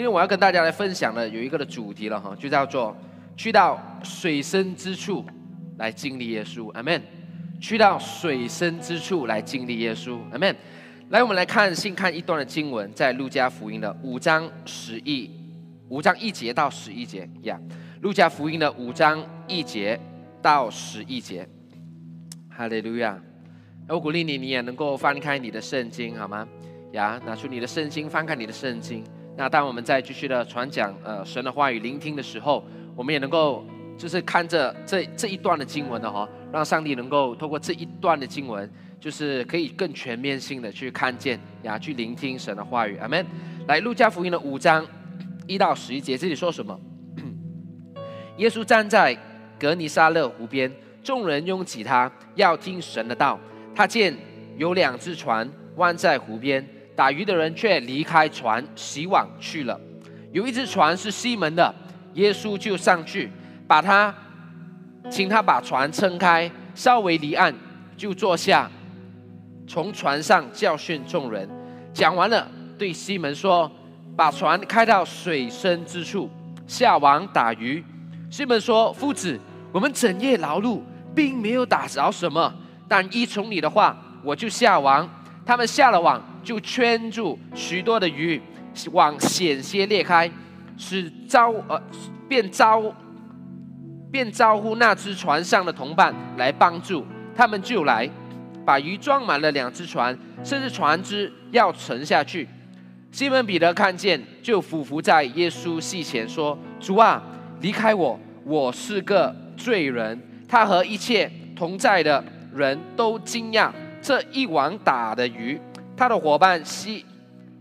今天我要跟大家来分享的有一个的主题了哈，就叫做去到水深之处来经历耶稣，阿门。去到水深之处来经历耶稣，阿门。来，我们来看先看一段的经文，在路加福音的五章十一五章一节到十一节呀。路加福音的五章一节到十一节，哈利路亚。我鼓励你，你也能够翻开你的圣经，好吗？呀，拿出你的圣经，翻开你的圣经。那当我们在继续的传讲呃神的话语、聆听的时候，我们也能够就是看着这这一段的经文的哈，让上帝能够透过这一段的经文，就是可以更全面性的去看见呀，去聆听神的话语。阿门。来，路加福音的五章一到十一节，这里说什么？耶稣站在格尼沙勒湖边，众人拥挤他，要听神的道。他见有两只船弯在湖边。打鱼的人却离开船，洗网去了。有一只船是西门的，耶稣就上去，把他，请他把船撑开，稍微离岸，就坐下，从船上教训众人。讲完了，对西门说：“把船开到水深之处，下网打鱼。”西门说：“夫子，我们整夜劳碌，并没有打着什么，但依从你的话，我就下网。”他们下了网。就圈住许多的鱼，网险些裂开，使招呃便招便招呼那只船上的同伴来帮助，他们就来把鱼装满了两只船，甚至船只要沉下去。西门彼得看见，就俯伏在耶稣膝前说：“主啊，离开我，我是个罪人。”他和一切同在的人都惊讶这一网打的鱼。他的伙伴西，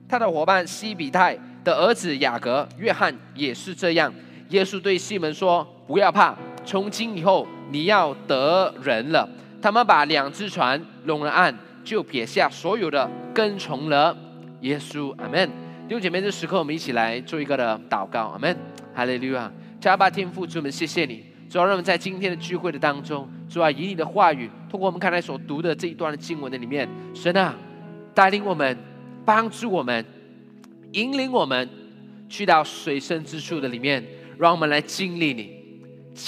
他的伙伴西比泰的儿子雅各、约翰也是这样。耶稣对西门说：“不要怕，从今以后你要得人了。”他们把两只船拢了岸，就撇下所有的，跟从了耶稣。阿门。弟兄姐妹，这时刻我们一起来做一个的祷告。阿门。哈利路亚。加巴天父，主们，谢谢你，主要让我们在今天的聚会的当中，主啊，以你的话语，通过我们刚才所读的这一段的经文的里面，神啊。带领我们，帮助我们，引领我们去到水深之处的里面，让我们来经历你，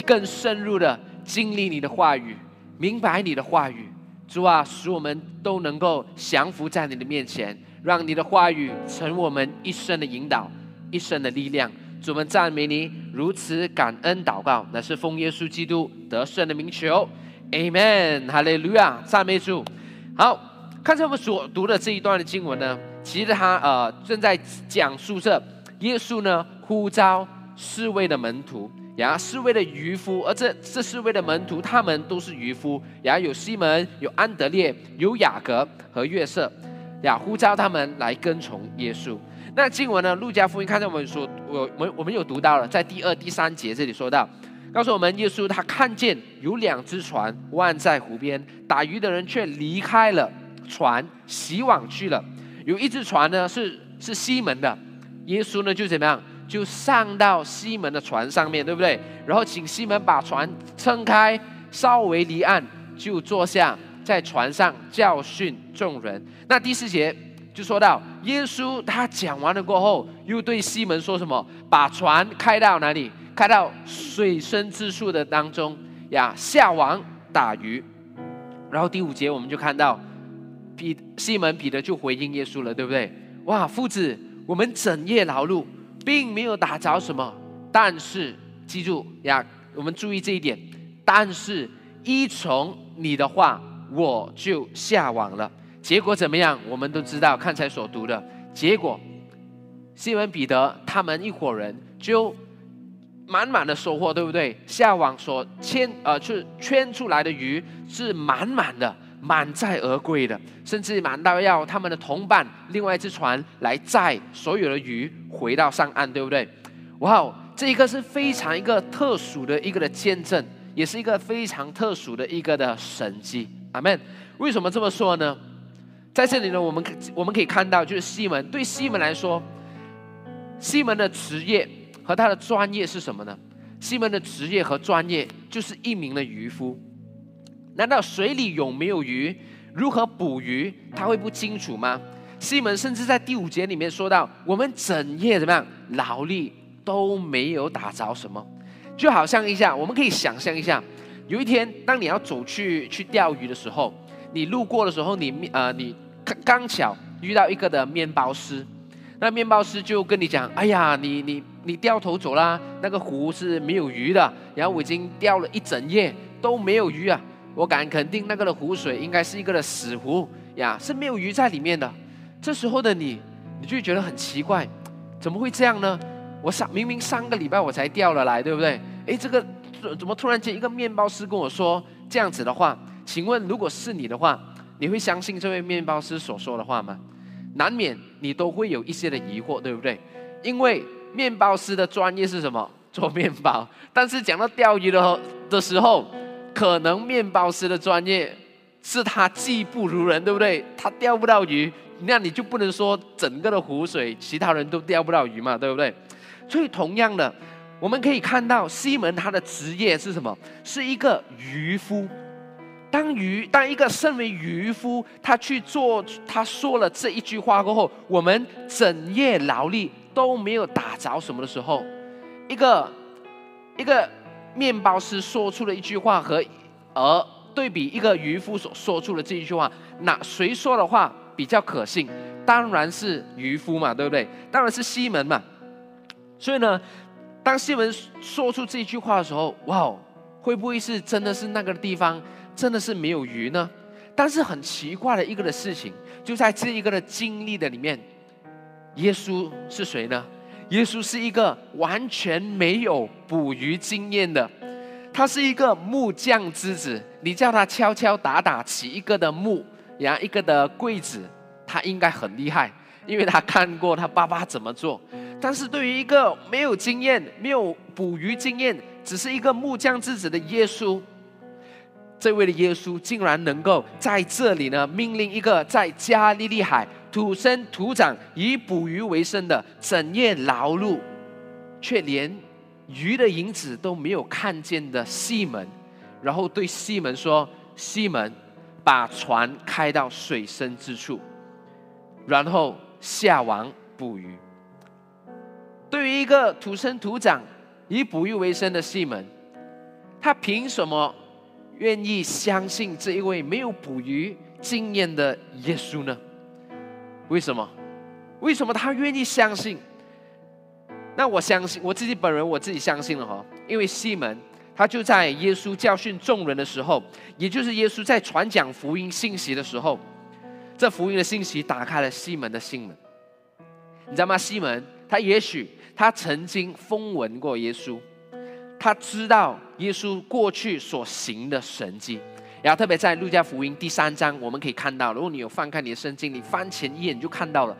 更深入的经历你的话语，明白你的话语。主啊，使我们都能够降服在你的面前，让你的话语成我们一生的引导，一生的力量。主们赞美你，如此感恩祷告，乃是奉耶稣基督得胜的名求。Amen，哈利路亚，赞美主。好。看才我们所读的这一段的经文呢，其实他呃正在讲述着耶稣呢呼召四位的门徒，然后四位的渔夫，而这这四位的门徒他们都是渔夫，然后有西门、有安德烈、有雅各和约瑟，呀呼召他们来跟从耶稣。那经文呢，路加福音看在我们所我我们我们有读到了，在第二、第三节这里说到，告诉我们耶稣他看见有两只船弯在湖边，打鱼的人却离开了。船洗网去了，有一只船呢是是西门的，耶稣呢就怎么样，就上到西门的船上面对不对？然后请西门把船撑开，稍微离岸，就坐下在船上教训众人。那第四节就说到，耶稣他讲完了过后，又对西门说什么？把船开到哪里？开到水深之处的当中呀，下网打鱼。然后第五节我们就看到。彼西门彼得就回应耶稣了，对不对？哇，夫子，我们整夜劳碌，并没有打着什么，但是记住呀，我们注意这一点。但是依从你的话，我就下网了。结果怎么样？我们都知道，刚才所读的结果，西门彼得他们一伙人就满满的收获，对不对？下网所牵呃，去圈出来的鱼是满满的。满载而归的，甚至满到要他们的同伴另外一只船来载所有的鱼回到上岸，对不对？哇，这一个是非常一个特殊的一个的见证，也是一个非常特殊的一个的神迹。阿门。为什么这么说呢？在这里呢，我们我们可以看到，就是西门对西门来说，西门的职业和他的专业是什么呢？西门的职业和专业就是一名的渔夫。难道水里有没有鱼？如何捕鱼？他会不清楚吗？西门甚至在第五节里面说到：“我们整夜怎么样劳力都没有打着什么。就好像一下，我们可以想象一下，有一天当你要走去去钓鱼的时候，你路过的时候，你呃你刚刚巧遇到一个的面包师，那面包师就跟你讲：“哎呀，你你你掉头走啦，那个湖是没有鱼的，然后我已经钓了一整夜都没有鱼啊，我敢肯定那个的湖水应该是一个的死湖呀，是没有鱼在里面的。”这时候的你，你就觉得很奇怪，怎么会这样呢？我上明明上个礼拜我才钓了来，对不对？哎，这个怎么突然间一个面包师跟我说这样子的话？请问，如果是你的话，你会相信这位面包师所说的话吗？难免你都会有一些的疑惑，对不对？因为面包师的专业是什么？做面包。但是讲到钓鱼的的时候，可能面包师的专业是他技不如人，对不对？他钓不到鱼。那你就不能说整个的湖水其他人都钓不到鱼嘛，对不对？所以同样的，我们可以看到西门他的职业是什么？是一个渔夫。当渔当一个身为渔夫，他去做他说了这一句话过后，我们整夜劳力都没有打着什么的时候，一个一个面包师说出了一句话和而对比一个渔夫所说出的这一句话，那谁说的话？比较可信，当然是渔夫嘛，对不对？当然是西门嘛。所以呢，当西门说出这句话的时候，哇，会不会是真的是那个地方真的是没有鱼呢？但是很奇怪的一个的事情，就在这一个的经历的里面，耶稣是谁呢？耶稣是一个完全没有捕鱼经验的，他是一个木匠之子。你叫他敲敲打打起一个的木。然后一个的柜子，他应该很厉害，因为他看过他爸爸怎么做。但是对于一个没有经验、没有捕鱼经验，只是一个木匠之子的耶稣，这位的耶稣竟然能够在这里呢，命令一个在加利利海土生土长、以捕鱼为生的整夜劳碌，却连鱼的影子都没有看见的西门，然后对西门说：“西门。”把船开到水深之处，然后下网捕鱼。对于一个土生土长、以捕鱼为生的西门，他凭什么愿意相信这一位没有捕鱼经验的耶稣呢？为什么？为什么他愿意相信？那我相信我自己本人，我自己相信了哈，因为西门。他就在耶稣教训众人的时候，也就是耶稣在传讲福音信息的时候，这福音的信息打开了西门的心门。你知道吗？西门他也许他曾经风闻过耶稣，他知道耶稣过去所行的神迹，然后特别在路加福音第三章，我们可以看到，如果你有翻开你的圣经，你翻前一页你就看到了。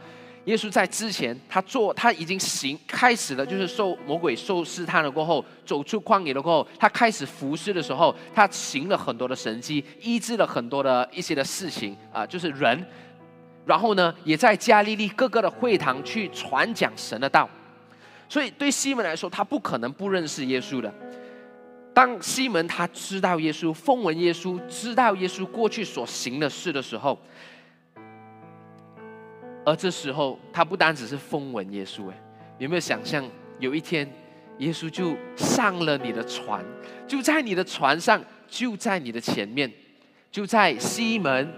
耶稣在之前，他做他已经行开始了，就是受魔鬼受试探了过后，走出旷野了过后，他开始服侍的时候，他行了很多的神迹，医治了很多的一些的事情啊，就是人。然后呢，也在加利利各个的会堂去传讲神的道。所以对西门来说，他不可能不认识耶稣的。当西门他知道耶稣，风闻耶稣，知道耶稣过去所行的事的时候。而这时候，他不单只是风闻耶稣，哎，有没有想象有一天，耶稣就上了你的船，就在你的船上，就在你的前面，就在西门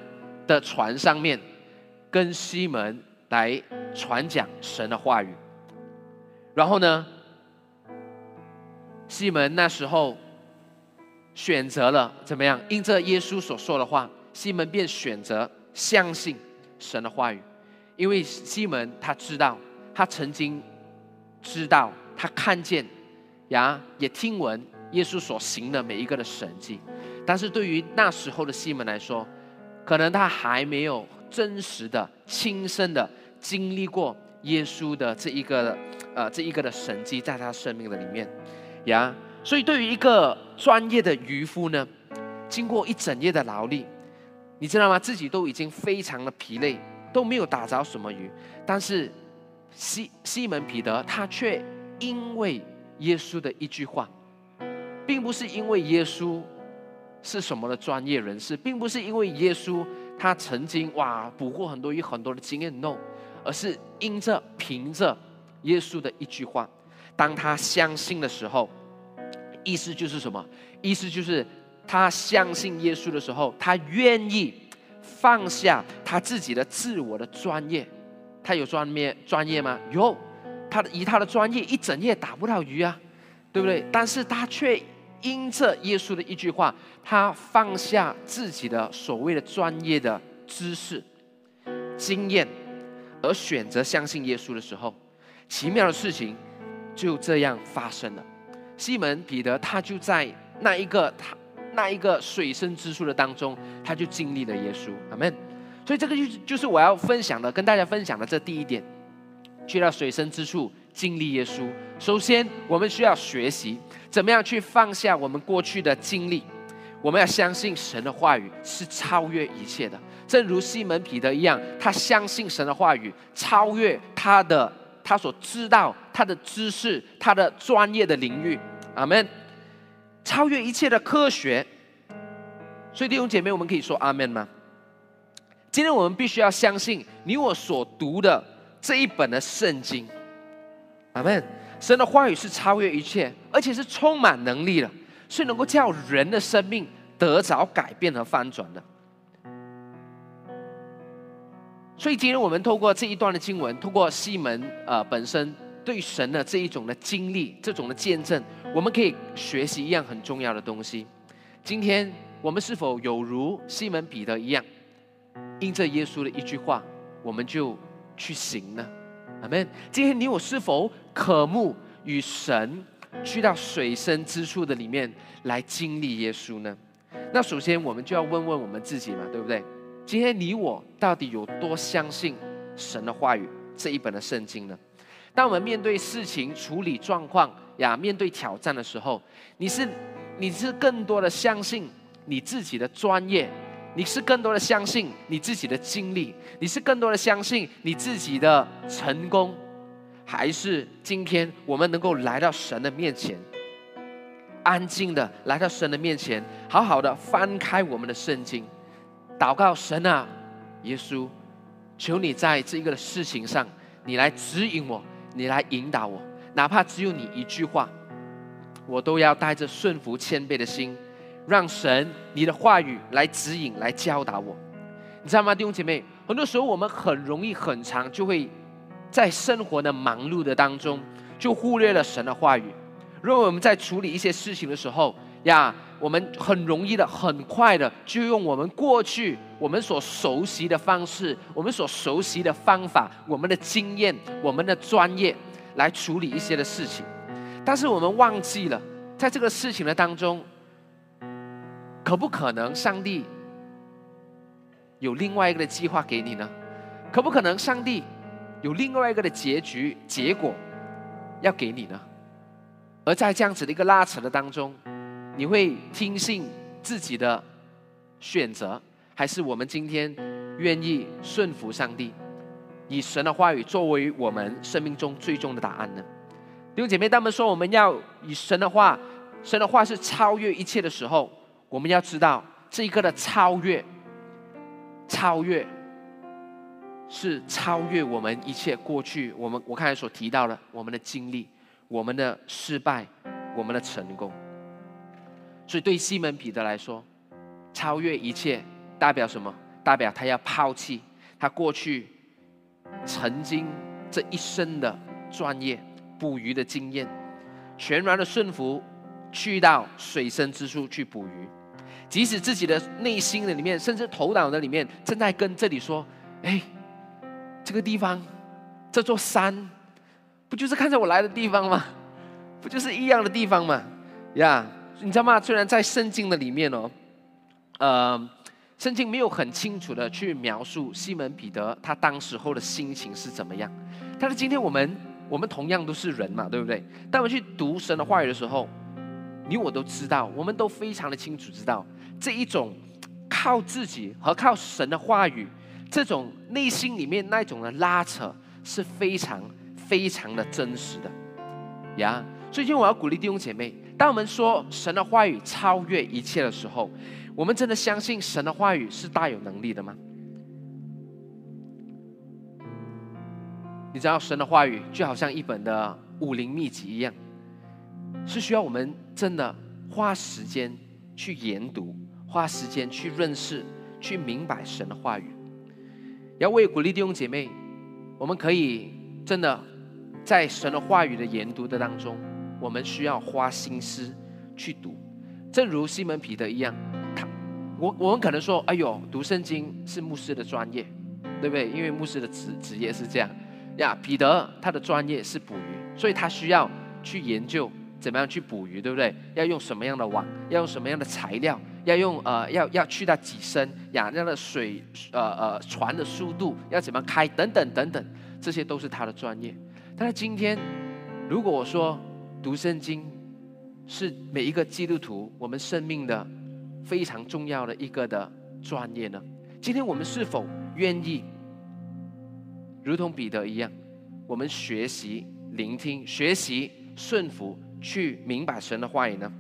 的船上面，跟西门来传讲神的话语。然后呢，西门那时候选择了怎么样？因着耶稣所说的话，西门便选择相信神的话语。因为西门他知道，他曾经知道，他看见，呀，也听闻耶稣所行的每一个的神迹，但是对于那时候的西门来说，可能他还没有真实的、亲身的经历过耶稣的这一个呃这一个的神迹在他生命的里面，呀，所以对于一个专业的渔夫呢，经过一整夜的劳力，你知道吗？自己都已经非常的疲累。都没有打着什么鱼，但是西西门彼得他却因为耶稣的一句话，并不是因为耶稣是什么的专业人士，并不是因为耶稣他曾经哇捕获很多鱼很多的经验，no，而是因着凭着耶稣的一句话。当他相信的时候，意思就是什么？意思就是他相信耶稣的时候，他愿意放下他自己的自我的专业。他有专业专业吗？有，他的以他的专业一整夜打不到鱼啊，对不对？但是他却因着耶稣的一句话，他放下自己的所谓的专业的知识、经验，而选择相信耶稣的时候，奇妙的事情就这样发生了。西门彼得他就在那一个他那一个水深之处的当中，他就经历了耶稣。阿门。所以这个就就是我要分享的，跟大家分享的这第一点，去到水深之处经历耶稣。首先，我们需要学习怎么样去放下我们过去的经历，我们要相信神的话语是超越一切的。正如西门彼得一样，他相信神的话语超越他的他所知道他的知识、他的专业的领域。阿门。超越一切的科学。所以弟兄姐妹，我们可以说阿门吗？今天我们必须要相信你我所读的这一本的圣经，阿门。神的话语是超越一切，而且是充满能力的，是能够叫人的生命得着改变和翻转的。所以今天我们透过这一段的经文，透过西门呃本身对神的这一种的经历，这种的见证，我们可以学习一样很重要的东西。今天我们是否有如西门彼得一样？因着耶稣的一句话，我们就去行呢，阿门。今天你我是否渴慕与神去到水深之处的里面来经历耶稣呢？那首先我们就要问问我们自己嘛，对不对？今天你我到底有多相信神的话语这一本的圣经呢？当我们面对事情、处理状况呀、面对挑战的时候，你是你是更多的相信你自己的专业？你是更多的相信你自己的经历，你是更多的相信你自己的成功，还是今天我们能够来到神的面前，安静的来到神的面前，好好的翻开我们的圣经，祷告神啊，耶稣，求你在这个事情上，你来指引我，你来引导我，哪怕只有你一句话，我都要带着顺服谦卑的心。让神你的话语来指引、来教导我，你知道吗，弟兄姐妹？很多时候我们很容易、很长就会在生活的忙碌的当中，就忽略了神的话语。如果我们在处理一些事情的时候呀，我们很容易的、很快的就用我们过去我们所熟悉的方式、我们所熟悉的方法、我们的经验、我们的专业来处理一些的事情，但是我们忘记了，在这个事情的当中。可不可能上帝有另外一个的计划给你呢？可不可能上帝有另外一个的结局结果要给你呢？而在这样子的一个拉扯的当中，你会听信自己的选择，还是我们今天愿意顺服上帝，以神的话语作为我们生命中最终的答案呢？弟兄姐妹，当们说我们要以神的话，神的话是超越一切的时候。我们要知道，这一个的超越，超越是超越我们一切过去。我们我刚才所提到的，我们的经历，我们的失败，我们的成功。所以对西门彼得来说，超越一切代表什么？代表他要抛弃他过去曾经这一生的专业捕鱼的经验，全然的顺服，去到水深之处去捕鱼。即使自己的内心的里面，甚至头脑的里面，正在跟这里说：“哎，这个地方，这座山，不就是看着我来的地方吗？不就是一样的地方吗？呀，你知道吗？虽然在圣经的里面哦，呃，圣经没有很清楚的去描述西门彼得他当时候的心情是怎么样，但是今天我们，我们同样都是人嘛，对不对？当我们去读神的话语的时候，你我都知道，我们都非常的清楚知道。这一种靠自己和靠神的话语，这种内心里面那种的拉扯是非常非常的真实的呀。最近我要鼓励弟兄姐妹，当我们说神的话语超越一切的时候，我们真的相信神的话语是大有能力的吗？你知道神的话语就好像一本的武林秘籍一样，是需要我们真的花时间去研读，花时间去认识、去明白神的话语。要为鼓励弟兄姐妹，我们可以真的在神的话语的研读的当中，我们需要花心思去读。正如西门彼得一样，他我我们可能说，哎呦，读圣经是牧师的专业，对不对？因为牧师的职职业是这样。呀，彼得他的专业是捕鱼，所以他需要去研究怎么样去捕鱼，对不对？要用什么样的网？要用什么样的材料？要用呃，要要去到几深？呀，那个水呃呃船的速度要怎么开？等等等等，这些都是他的专业。但是今天，如果我说读圣经是每一个基督徒我们生命的非常重要的一个的专业呢？今天我们是否愿意？如同彼得一样，我们学习、聆听、学习、顺服，去明白神的话语呢？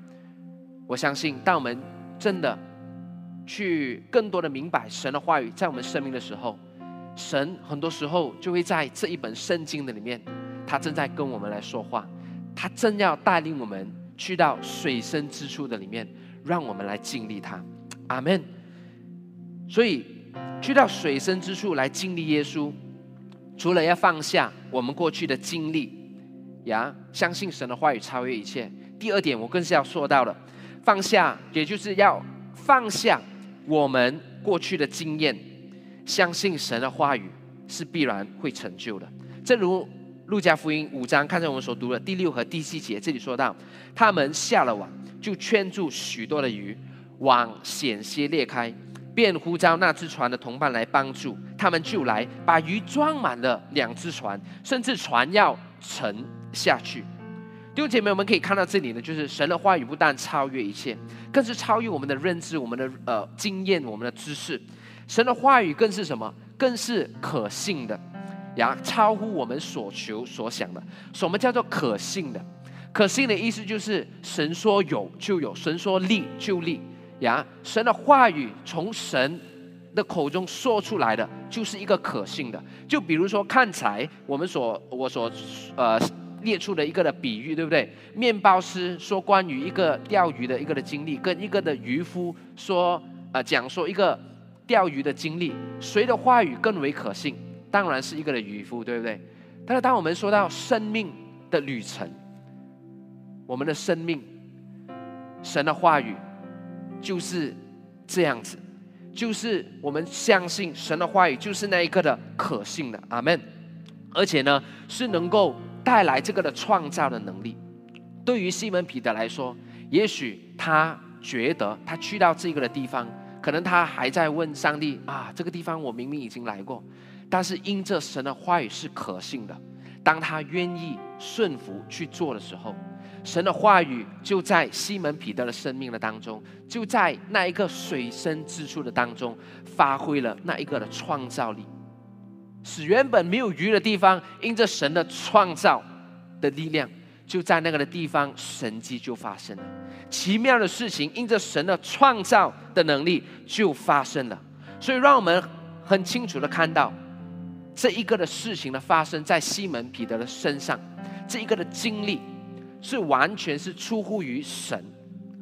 我相信，当我们真的去更多的明白神的话语在我们生命的时候，神很多时候就会在这一本圣经的里面，他正在跟我们来说话，他正要带领我们去到水深之处的里面，让我们来经历他。阿门。所以，去到水深之处来经历耶稣。除了要放下我们过去的经历，呀，相信神的话语超越一切。第二点，我更是要说到的，放下，也就是要放下我们过去的经验，相信神的话语是必然会成就的。正如路加福音五章，看在我们所读的第六和第七节，这里说到，他们下了网，就圈住许多的鱼，网险些裂开。便呼召那只船的同伴来帮助，他们就来把鱼装满了两只船，甚至船要沉下去。弟兄姐妹，我们可以看到这里呢，就是神的话语不但超越一切，更是超越我们的认知、我们的呃经验、我们的知识。神的话语更是什么？更是可信的，呀，超乎我们所求所想的。什么叫做可信的？可信的意思就是神说有就有，神说立就立。呀，神的话语从神的口中说出来的，就是一个可信的。就比如说，看才我们所我所呃列出的一个的比喻，对不对？面包师说关于一个钓鱼的一个的经历，跟一个的渔夫说呃讲说一个钓鱼的经历，谁的话语更为可信？当然是一个的渔夫，对不对？但是当我们说到生命的旅程，我们的生命，神的话语。就是这样子，就是我们相信神的话语，就是那一个的可信的，阿门。而且呢，是能够带来这个的创造的能力。对于西门彼得来说，也许他觉得他去到这个的地方，可能他还在问上帝啊，这个地方我明明已经来过，但是因着神的话语是可信的，当他愿意顺服去做的时候。神的话语就在西门彼得的生命的当中，就在那一个水深之处的当中，发挥了那一个的创造力，使原本没有鱼的地方，因着神的创造的力量，就在那个的地方，神迹就发生了。奇妙的事情，因着神的创造的能力就发生了。所以，让我们很清楚的看到，这一个的事情的发生在西门彼得的身上，这一个的经历。是完全是出乎于神，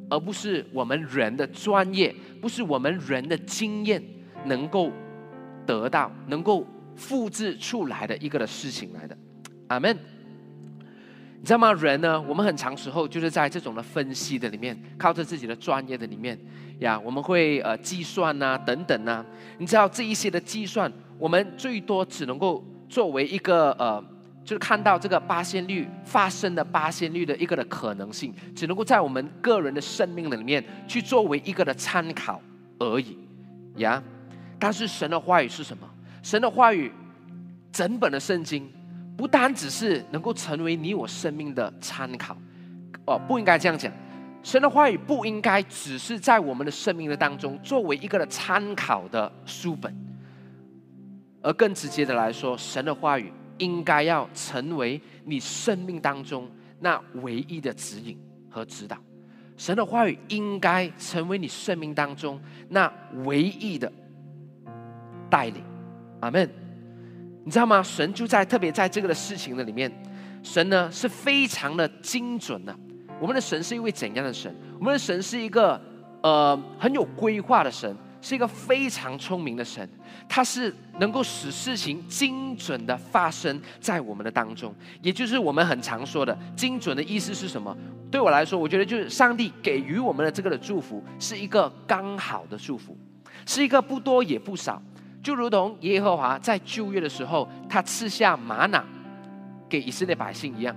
而不是我们人的专业，不是我们人的经验能够得到、能够复制出来的一个的事情来的。阿门。你知道吗？人呢，我们很长时候就是在这种的分析的里面，靠着自己的专业的里面呀，我们会呃计算呐等等呐。你知道这一些的计算，我们最多只能够作为一个呃。就是看到这个八仙率发生的八仙率的一个的可能性，只能够在我们个人的生命的里面去作为一个的参考而已，呀。但是神的话语是什么？神的话语，整本的圣经不单只是能够成为你我生命的参考，哦，不应该这样讲。神的话语不应该只是在我们的生命的当中作为一个的参考的书本，而更直接的来说，神的话语。应该要成为你生命当中那唯一的指引和指导，神的话语应该成为你生命当中那唯一的带领。阿门。你知道吗？神就在特别在这个的事情的里面，神呢是非常的精准的。我们的神是一位怎样的神？我们的神是一个呃很有规划的神，是一个非常聪明的神。他是能够使事情精准的发生在我们的当中，也就是我们很常说的精准的意思是什么？对我来说，我觉得就是上帝给予我们的这个的祝福是一个刚好的祝福，是一个不多也不少，就如同耶和华在旧约的时候，他赐下玛瑙给以色列百姓一样，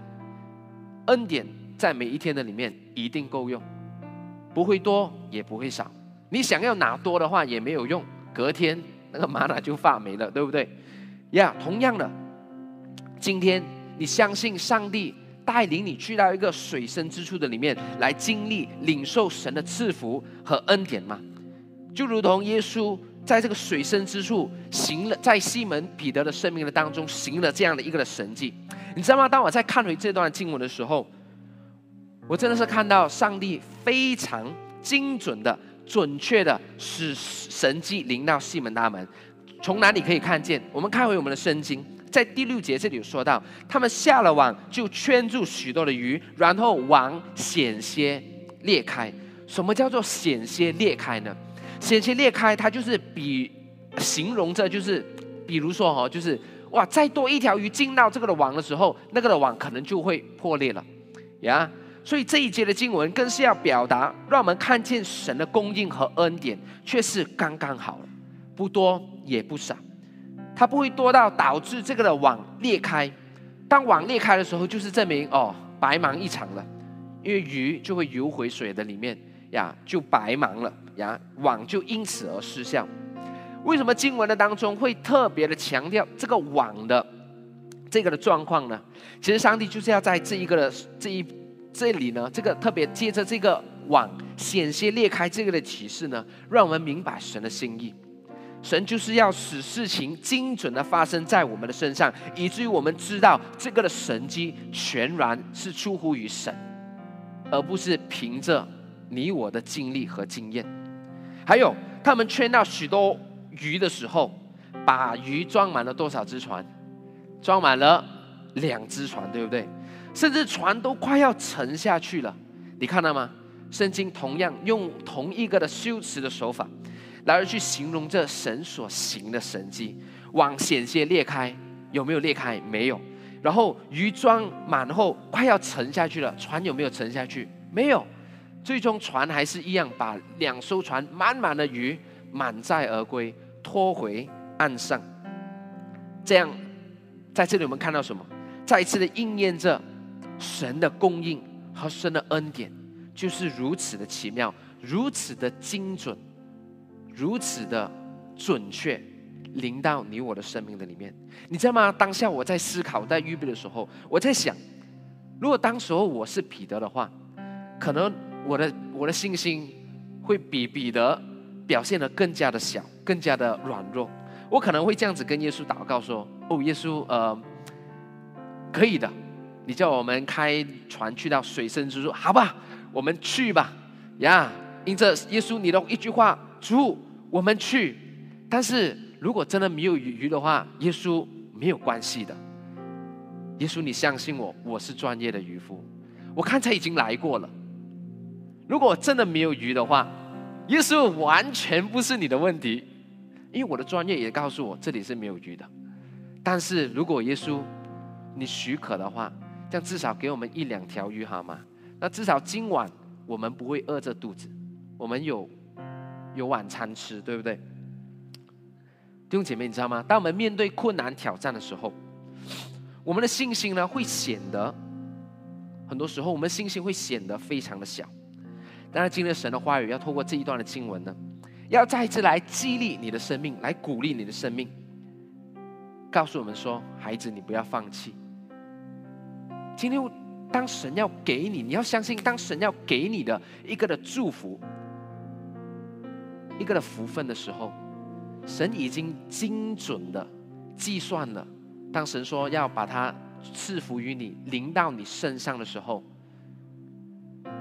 恩典在每一天的里面一定够用，不会多也不会少。你想要拿多的话也没有用，隔天那个玛瑙就发霉了，对不对？呀，同样的，今天你相信上帝。带领你去到一个水深之处的里面来经历领受神的赐福和恩典吗？就如同耶稣在这个水深之处行了，在西门彼得的生命的当中行了这样的一个的神迹，你知道吗？当我在看回这段经文的时候，我真的是看到上帝非常精准的、准确的使神迹临到西门大门。从哪里可以看见？我们看回我们的圣经。在第六节这里有说到，他们下了网就圈住许多的鱼，然后网险些裂开。什么叫做险些裂开呢？险些裂开，它就是比形容着就是，比如说哈，就是哇，再多一条鱼进到这个的网的时候，那个的网可能就会破裂了呀。所以这一节的经文更是要表达，让我们看见神的供应和恩典却是刚刚好，不多也不少。它不会多到导致这个的网裂开。当网裂开的时候，就是证明哦，白忙一场了，因为鱼就会游回水的里面呀，就白忙了呀，网就因此而失效。为什么经文的当中会特别的强调这个网的这个的状况呢？其实上帝就是要在这一个的这一这里呢，这个特别借着这个网险些裂开这个的启示呢，让我们明白神的心意。神就是要使事情精准的发生在我们的身上，以至于我们知道这个的神机全然是出乎于神，而不是凭着你我的经历和经验。还有，他们圈到许多鱼的时候，把鱼装满了多少只船？装满了两只船，对不对？甚至船都快要沉下去了。你看到吗？圣经同样用同一个的修辞的手法。来去形容这神所行的神迹，网险些裂开，有没有裂开？没有。然后鱼装满后，快要沉下去了，船有没有沉下去？没有。最终船还是一样，把两艘船满满的鱼满载而归，拖回岸上。这样，在这里我们看到什么？再一次的应验着神的供应和神的恩典，就是如此的奇妙，如此的精准。如此的准确，临到你我的生命的里面，你知道吗？当下我在思考，在预备的时候，我在想，如果当时候我是彼得的话，可能我的我的信心会比彼得表现的更加的小，更加的软弱。我可能会这样子跟耶稣祷告说：“哦，耶稣，呃，可以的，你叫我们开船去到水深之处，好吧？我们去吧，呀！因着耶稣你的一句话，主。”我们去，但是如果真的没有鱼的话，耶稣没有关系的。耶稣，你相信我，我是专业的渔夫，我刚才已经来过了。如果真的没有鱼的话，耶稣完全不是你的问题，因为我的专业也告诉我这里是没有鱼的。但是如果耶稣你许可的话，这样至少给我们一两条鱼好吗？那至少今晚我们不会饿着肚子，我们有。有晚餐吃，对不对？弟兄姐妹，你知道吗？当我们面对困难挑战的时候，我们的信心呢会显得，很多时候我们的信心会显得非常的小。当然，今天神的话语要透过这一段的经文呢，要再一次来激励你的生命，来鼓励你的生命，告诉我们说：孩子，你不要放弃。今天，当神要给你，你要相信，当神要给你的一个的祝福。一个的福分的时候，神已经精准的计算了。当神说要把它赐福于你，临到你身上的时候，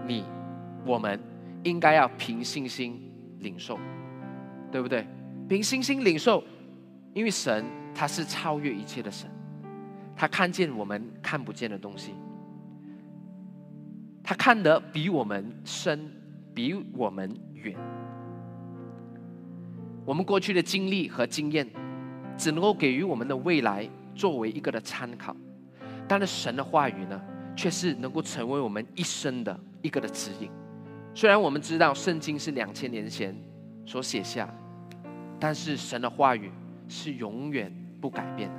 你我们应该要凭信心领受，对不对？凭信心领受，因为神他是超越一切的神，他看见我们看不见的东西，他看得比我们深，比我们远。我们过去的经历和经验，只能够给予我们的未来作为一个的参考，但是神的话语呢，却是能够成为我们一生的一个的指引。虽然我们知道圣经是两千年前所写下，但是神的话语是永远不改变的。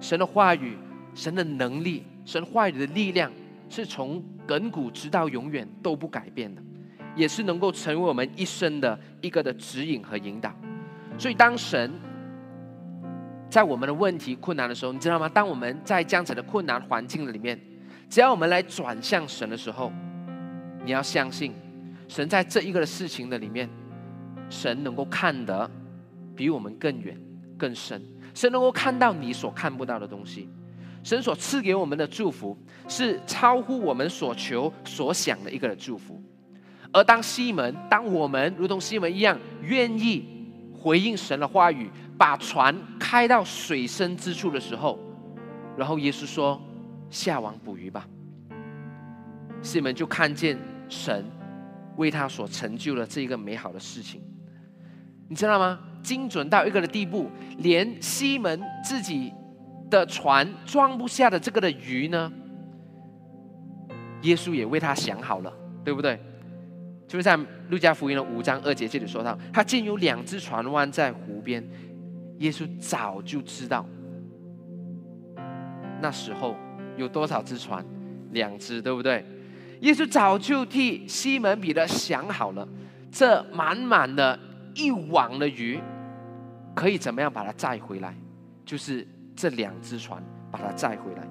神的话语，神的能力，神话语的力量，是从亘古直到永远都不改变的，也是能够成为我们一生的一个的指引和引导。所以，当神在我们的问题困难的时候，你知道吗？当我们在这样子的困难环境里面，只要我们来转向神的时候，你要相信，神在这一个的事情的里面，神能够看得比我们更远、更深。神能够看到你所看不到的东西。神所赐给我们的祝福，是超乎我们所求所想的一个的祝福。而当西门，当我们如同西门一样，愿意。回应神的话语，把船开到水深之处的时候，然后耶稣说：“下网捕鱼吧。”西门就看见神为他所成就了这一个美好的事情，你知道吗？精准到一个的地步，连西门自己的船装不下的这个的鱼呢，耶稣也为他想好了，对不对？就是在路加福音的五章二节这里说到，他竟有两只船湾在湖边，耶稣早就知道，那时候有多少只船，两只，对不对？耶稣早就替西门彼得想好了，这满满的一网的鱼，可以怎么样把它载回来？就是这两只船把它载回来。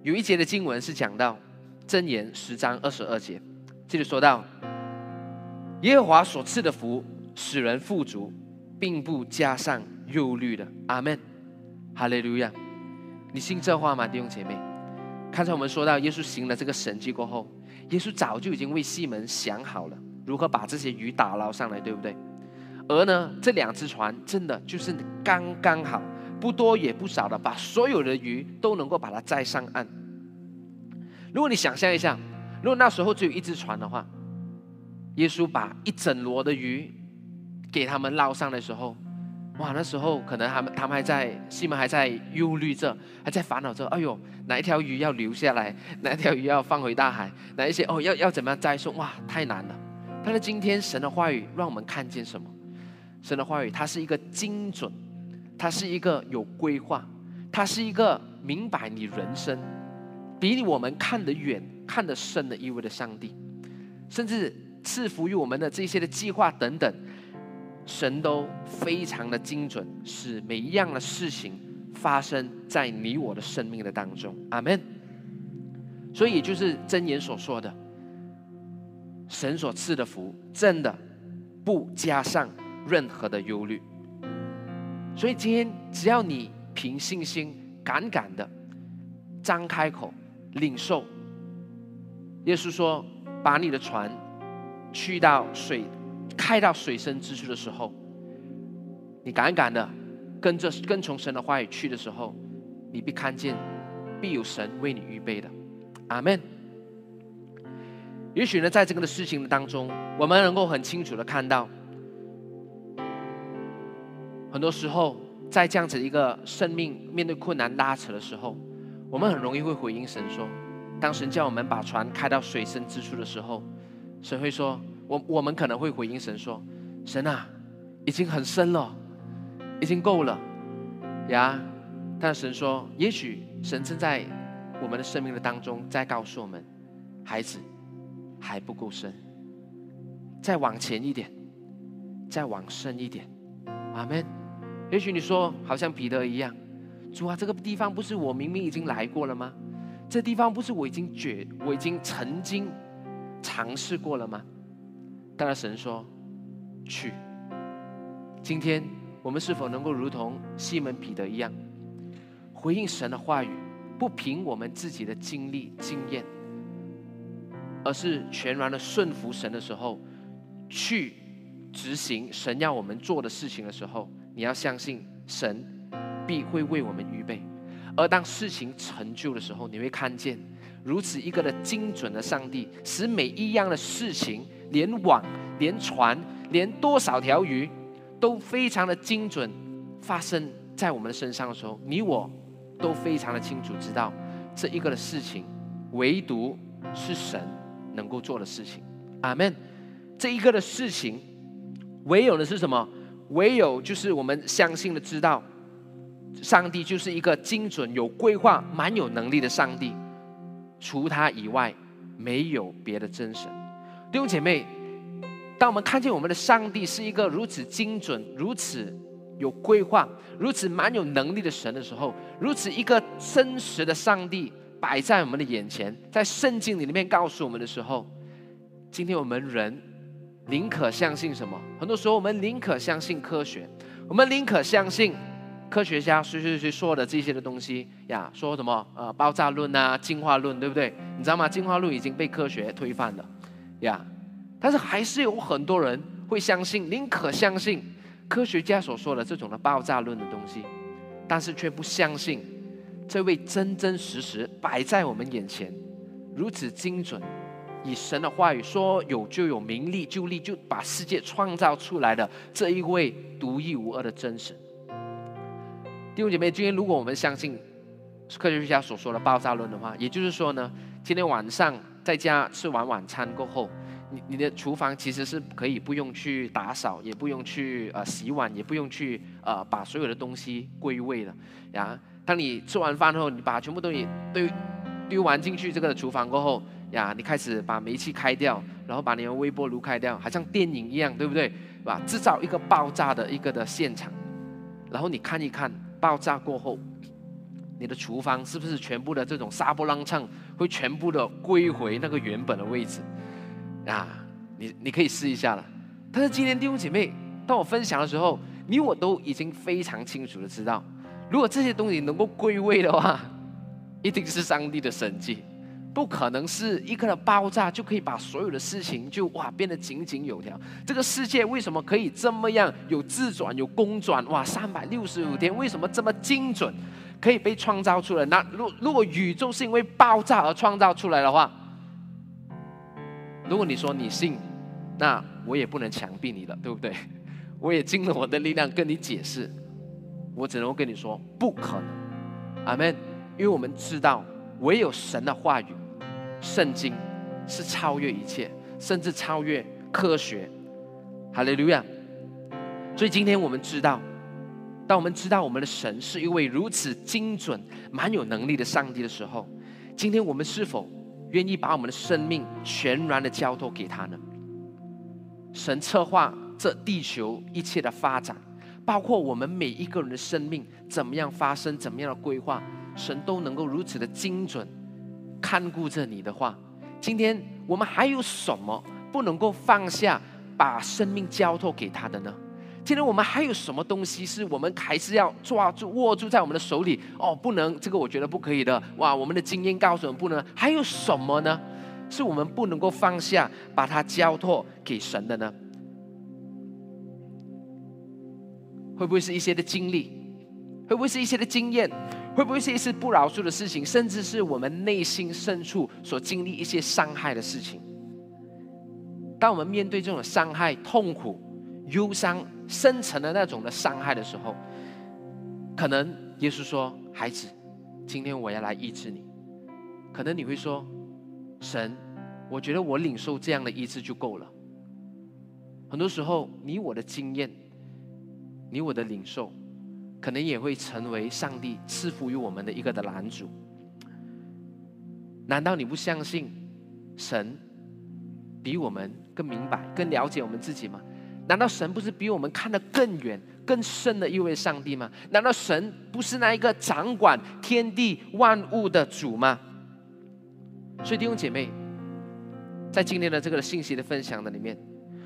有一节的经文是讲到箴言十章二十二节，这里说到耶和华所赐的福使人富足，并不加上忧虑的。阿门，哈利路亚！你信这话吗，弟兄姐妹？刚才我们说到耶稣行了这个神迹过后，耶稣早就已经为西门想好了如何把这些鱼打捞上来，对不对？而呢，这两只船真的就是刚刚好。不多也不少的，把所有的鱼都能够把它载上岸。如果你想象一下，如果那时候只有一只船的话，耶稣把一整箩的鱼给他们捞上的时候，哇，那时候可能他们他们还在西门还在忧虑着，还在烦恼着，哎呦，哪一条鱼要留下来，哪一条鱼要放回大海，哪一些哦要要怎么样栽送，哇，太难了。但是今天神的话语让我们看见什么？神的话语它是一个精准。他是一个有规划，他是一个明白你人生，比我们看得远、看得深的一位的上帝，甚至赐福于我们的这些的计划等等，神都非常的精准，使每一样的事情发生在你我的生命的当中。阿门。所以，就是真言所说的，神所赐的福，真的不加上任何的忧虑。所以今天，只要你凭信心、敢敢的张开口领受，耶稣说：“把你的船去到水，开到水深之处的时候，你敢敢的跟着跟从神的话语去的时候，你必看见必有神为你预备的。”阿门。也许呢，在这个的事情当中，我们能够很清楚的看到。很多时候，在这样子一个生命面对困难拉扯的时候，我们很容易会回应神说：“当神叫我们把船开到水深之处的时候，神会说，我我们可能会回应神说：‘神啊，已经很深了，已经够了呀。’但神说，也许神正在我们的生命的当中在告诉我们：孩子还不够深，再往前一点，再往深一点。阿门。”也许你说，好像彼得一样，主啊，这个地方不是我明明已经来过了吗？这地方不是我已经觉，我已经曾经尝试过了吗？但是神说，去。今天我们是否能够如同西门彼得一样，回应神的话语，不凭我们自己的经历经验，而是全然的顺服神的时候，去执行神要我们做的事情的时候，你要相信神必会为我们预备。而当事情成就的时候，你会看见如此一个的精准的上帝，使每一样的事情，连网、连船、连多少条鱼，都非常的精准发生在我们的身上的时候，你我都非常的清楚知道，这一个的事情，唯独是神能够做的事情。阿门。这一个的事情，唯有的是什么？唯有就是我们相信的知道。上帝就是一个精准、有规划、蛮有能力的上帝，除他以外，没有别的真神。弟兄姐妹，当我们看见我们的上帝是一个如此精准、如此有规划、如此蛮有能力的神的时候，如此一个真实的上帝摆在我们的眼前，在圣经里面告诉我们的时候，今天我们人宁可相信什么？很多时候我们宁可相信科学，我们宁可相信。科学家谁谁谁说的这些的东西呀？说什么呃爆炸论啊、进化论，对不对？你知道吗？进化论已经被科学推翻了呀。但是还是有很多人会相信，宁可相信科学家所说的这种的爆炸论的东西，但是却不相信这位真真实实摆在我们眼前、如此精准，以神的话语说有就有、名利就利，就把世界创造出来的这一位独一无二的真神。弟兄姐妹，今天如果我们相信科学家所说的爆炸论的话，也就是说呢，今天晚上在家吃完晚餐过后，你你的厨房其实是可以不用去打扫，也不用去呃洗碗，也不用去呃把所有的东西归位了呀。当你吃完饭后，你把全部东西丢丢完进去这个厨房过后呀，你开始把煤气开掉，然后把你的微波炉开掉，好像电影一样，对不对？吧？制造一个爆炸的一个的现场，然后你看一看。爆炸过后，你的厨房是不是全部的这种沙波浪唱会全部的归回那个原本的位置？啊，你你可以试一下了。但是今天弟兄姐妹，当我分享的时候，你我都已经非常清楚的知道，如果这些东西能够归位的话，一定是上帝的神迹。不可能是一个的爆炸就可以把所有的事情就哇变得井井有条。这个世界为什么可以这么样有自转有公转哇？三百六十五天为什么这么精准，可以被创造出来？那如如果宇宙是因为爆炸而创造出来的话，如果你说你信，那我也不能强逼你了，对不对？我也尽了我的力量跟你解释，我只能跟你说不可能，阿门。因为我们知道唯有神的话语。圣经是超越一切，甚至超越科学。哈利路亚！所以今天我们知道，当我们知道我们的神是一位如此精准、蛮有能力的上帝的时候，今天我们是否愿意把我们的生命全然的交托给他呢？神策划这地球一切的发展，包括我们每一个人的生命怎么样发生、怎么样的规划，神都能够如此的精准。看顾着你的话，今天我们还有什么不能够放下，把生命交托给他的呢？今天我们还有什么东西是我们还是要抓住、握住在我们的手里？哦，不能，这个我觉得不可以的。哇，我们的经验告诉我们不能。还有什么呢？是我们不能够放下，把它交托给神的呢？会不会是一些的经历？会不会是一些的经验？会不会是一些不饶恕的事情，甚至是我们内心深处所经历一些伤害的事情？当我们面对这种伤害、痛苦、忧伤、深层的那种的伤害的时候，可能耶稣说：“孩子，今天我要来医治你。”可能你会说：“神，我觉得我领受这样的医治就够了。”很多时候，你我的经验，你我的领受。可能也会成为上帝赐福于我们的一个的拦阻。难道你不相信神比我们更明白、更了解我们自己吗？难道神不是比我们看得更远、更深的一位上帝吗？难道神不是那一个掌管天地万物的主吗？所以弟兄姐妹，在今天的这个信息的分享的里面，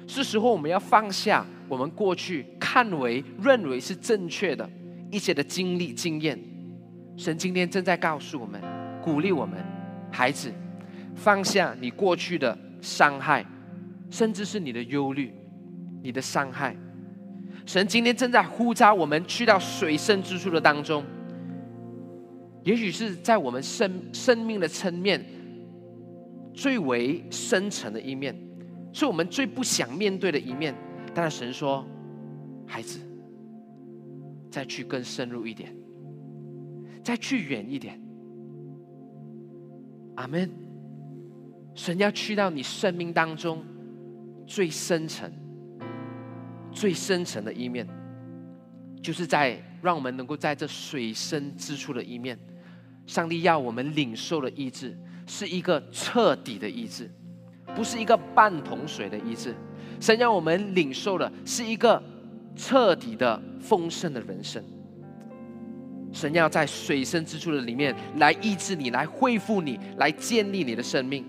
是时候我们要放下我们过去看为、认为是正确的。一些的经历经验，神今天正在告诉我们，鼓励我们，孩子，放下你过去的伤害，甚至是你的忧虑、你的伤害。神今天正在呼召我们去到水深之处的当中，也许是在我们生生命的层面最为深沉的一面，是我们最不想面对的一面。但是神说：“孩子，再去更深入一点，再去远一点。”阿门。神要去到你生命当中最深层。最深层的一面，就是在让我们能够在这水深之处的一面，上帝要我们领受的意志，是一个彻底的意志，不是一个半桶水的意志。神让我们领受的是一个彻底的丰盛的人生。神要在水深之处的里面来医治你，来恢复你，来建立你的生命。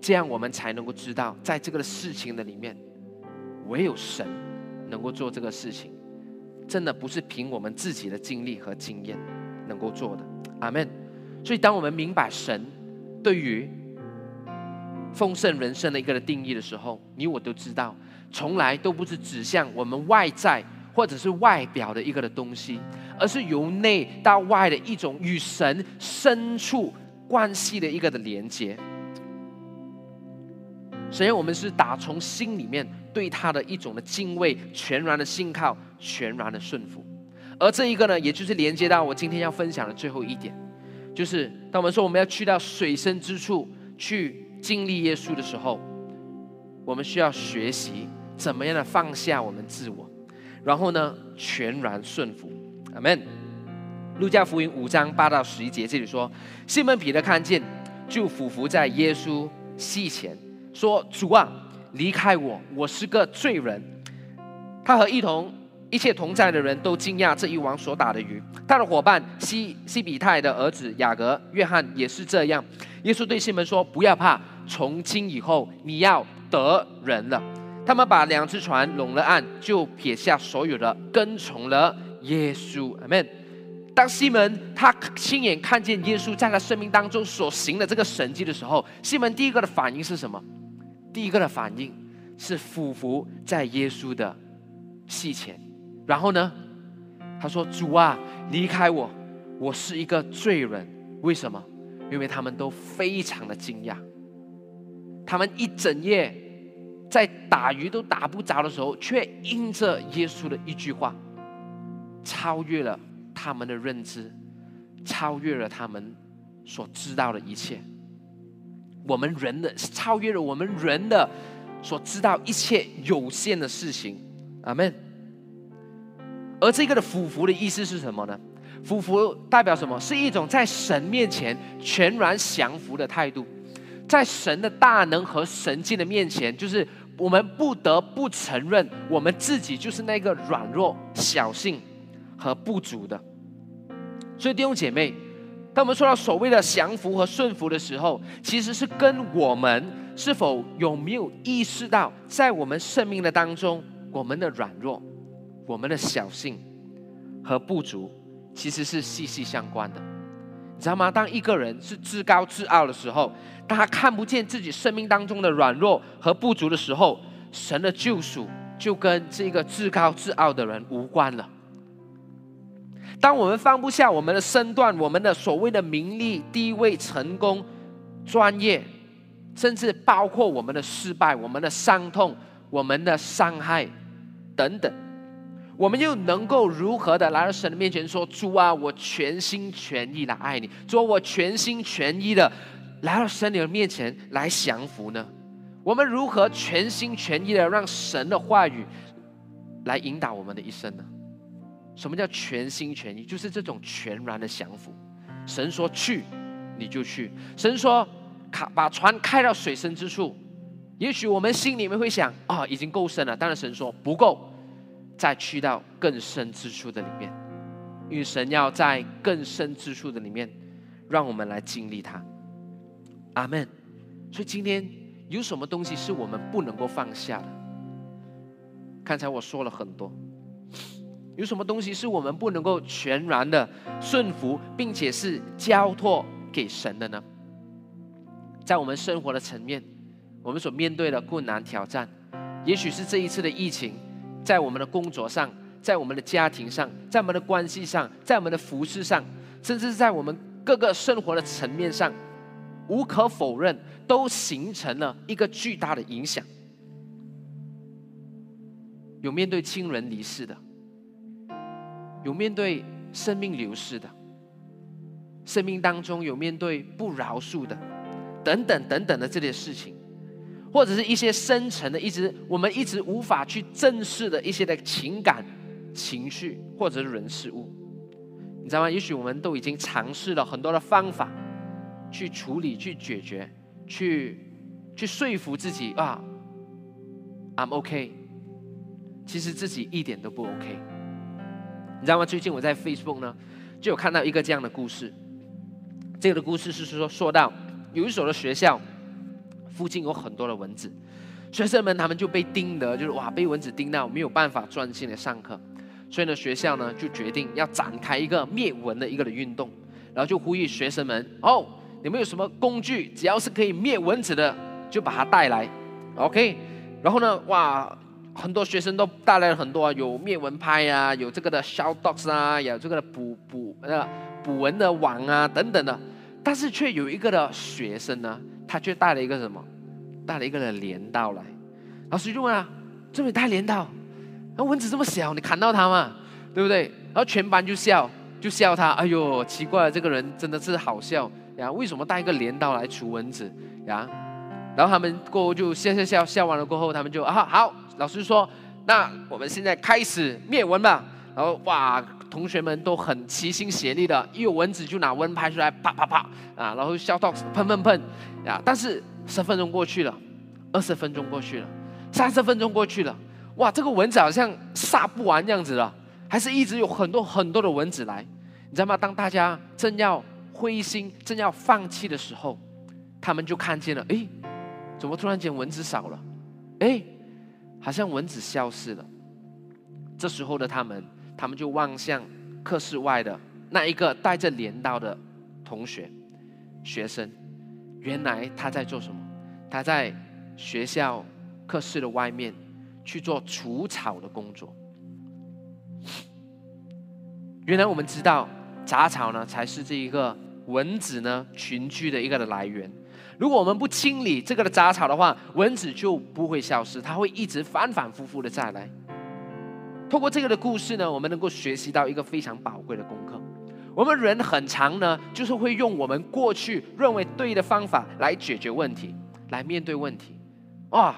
这样我们才能够知道，在这个事情的里面，唯有神能够做这个事情，真的不是凭我们自己的经历和经验能够做的。阿门。所以，当我们明白神对于丰盛人生的一个的定义的时候，你我都知道，从来都不是指向我们外在或者是外表的一个的东西，而是由内到外的一种与神深处关系的一个的连接。首先，我们是打从心里面对他的一种的敬畏，全然的信靠，全然的顺服。而这一个呢，也就是连接到我今天要分享的最后一点，就是当我们说我们要去到水深之处去经历耶稣的时候，我们需要学习怎么样的放下我们自我，然后呢，全然顺服。阿门。路加福音五章八到十一节这里说，西门彼得看见，就俯伏在耶稣膝前。说主啊，离开我，我是个罪人。他和一同一切同在的人都惊讶这一网所打的鱼。他的伙伴西西比泰的儿子雅各、约翰也是这样。耶稣对西门说：“不要怕，从今以后你要得人了。”他们把两只船拢了岸，就撇下所有的，跟从了耶稣。阿门。当西门他亲眼看见耶稣在他生命当中所行的这个神迹的时候，西门第一个的反应是什么？第一个的反应是俯伏在耶稣的膝前，然后呢，他说：“主啊，离开我，我是一个罪人。为什么？因为他们都非常的惊讶，他们一整夜在打鱼都打不着的时候，却因着耶稣的一句话，超越了他们的认知，超越了他们所知道的一切。”我们人的超越了我们人的所知道一切有限的事情，阿门。而这个的俯伏的意思是什么呢？俯伏代表什么？是一种在神面前全然降服的态度，在神的大能和神迹的面前，就是我们不得不承认我们自己就是那个软弱、小性和不足的。所以弟兄姐妹。当我们说到所谓的降服和顺服的时候，其实是跟我们是否有没有意识到，在我们生命的当中，我们的软弱、我们的小性和不足，其实是息息相关的。你知道吗？当一个人是自高自傲的时候，当他看不见自己生命当中的软弱和不足的时候，神的救赎就跟这个自高自傲的人无关了。当我们放不下我们的身段、我们的所谓的名利、地位、成功、专业，甚至包括我们的失败、我们的伤痛、我们的伤害等等，我们又能够如何的来到神的面前说：“主啊，我全心全意的爱你。”主，我全心全意的来到神你的面前来降服呢？我们如何全心全意的让神的话语来引导我们的一生呢？什么叫全心全意？就是这种全然的降服。神说去，你就去；神说开把船开到水深之处，也许我们心里面会想啊，已经够深了。当然神说不够，再去到更深之处的里面，因为神要在更深之处的里面，让我们来经历它。阿门。所以今天有什么东西是我们不能够放下的？刚才我说了很多。有什么东西是我们不能够全然的顺服，并且是交托给神的呢？在我们生活的层面，我们所面对的困难挑战，也许是这一次的疫情，在我们的工作上，在我们的家庭上，在我们的关系上，在我们的服饰上，甚至是在我们各个生活的层面上，无可否认，都形成了一个巨大的影响。有面对亲人离世的，有面对生命流逝的，生命当中有面对不饶恕的，等等等等的这些事情，或者是一些深层的、一直我们一直无法去正视的一些的情感、情绪，或者是人事物，你知道吗？也许我们都已经尝试了很多的方法去处理、去解决、去去说服自己啊，I'm OK。其实自己一点都不 OK，你知道吗？最近我在 Facebook 呢，就有看到一个这样的故事。这个的故事是说，说到有一所的学校附近有很多的蚊子，学生们他们就被叮的，就是哇，被蚊子叮到没有办法专心的上课。所以呢，学校呢就决定要展开一个灭蚊的一个的运动，然后就呼吁学生们哦，你们有什么工具，只要是可以灭蚊子的，就把它带来，OK。然后呢，哇。很多学生都带来了很多，有灭蚊拍呀，有这个的 shell dogs 啊，有这个的捕捕呃捕蚊的网啊等等的，但是却有一个的学生呢，他却带了一个什么？带了一个的镰刀来。老师就问啊，这么带镰刀？那蚊子这么小，你砍到它吗？对不对？然后全班就笑，就笑他。哎呦，奇怪了，这个人真的是好笑呀！为什么带一个镰刀来除蚊子呀？然后他们过后就笑笑笑笑完了过后，他们就啊好。老师说：“那我们现在开始灭蚊吧。”然后哇，同学们都很齐心协力的，一有蚊子就拿蚊拍出来，啪啪啪啊，然后消毒喷喷喷呀。但是十分钟过去了，二十分钟过去了，三十分钟过去了，哇，这个蚊子好像杀不完这样子了，还是一直有很多很多的蚊子来，你知道吗？当大家正要灰心、正要放弃的时候，他们就看见了，哎，怎么突然间蚊子少了？哎。好像蚊子消失了，这时候的他们，他们就望向课室外的那一个带着镰刀的同学、学生。原来他在做什么？他在学校课室的外面去做除草的工作。原来我们知道杂草呢，才是这一个蚊子呢群居的一个的来源。如果我们不清理这个的杂草的话，蚊子就不会消失，它会一直反反复复的再来。通过这个的故事呢，我们能够学习到一个非常宝贵的功课。我们人很长呢，就是会用我们过去认为对的方法来解决问题，来面对问题。哇，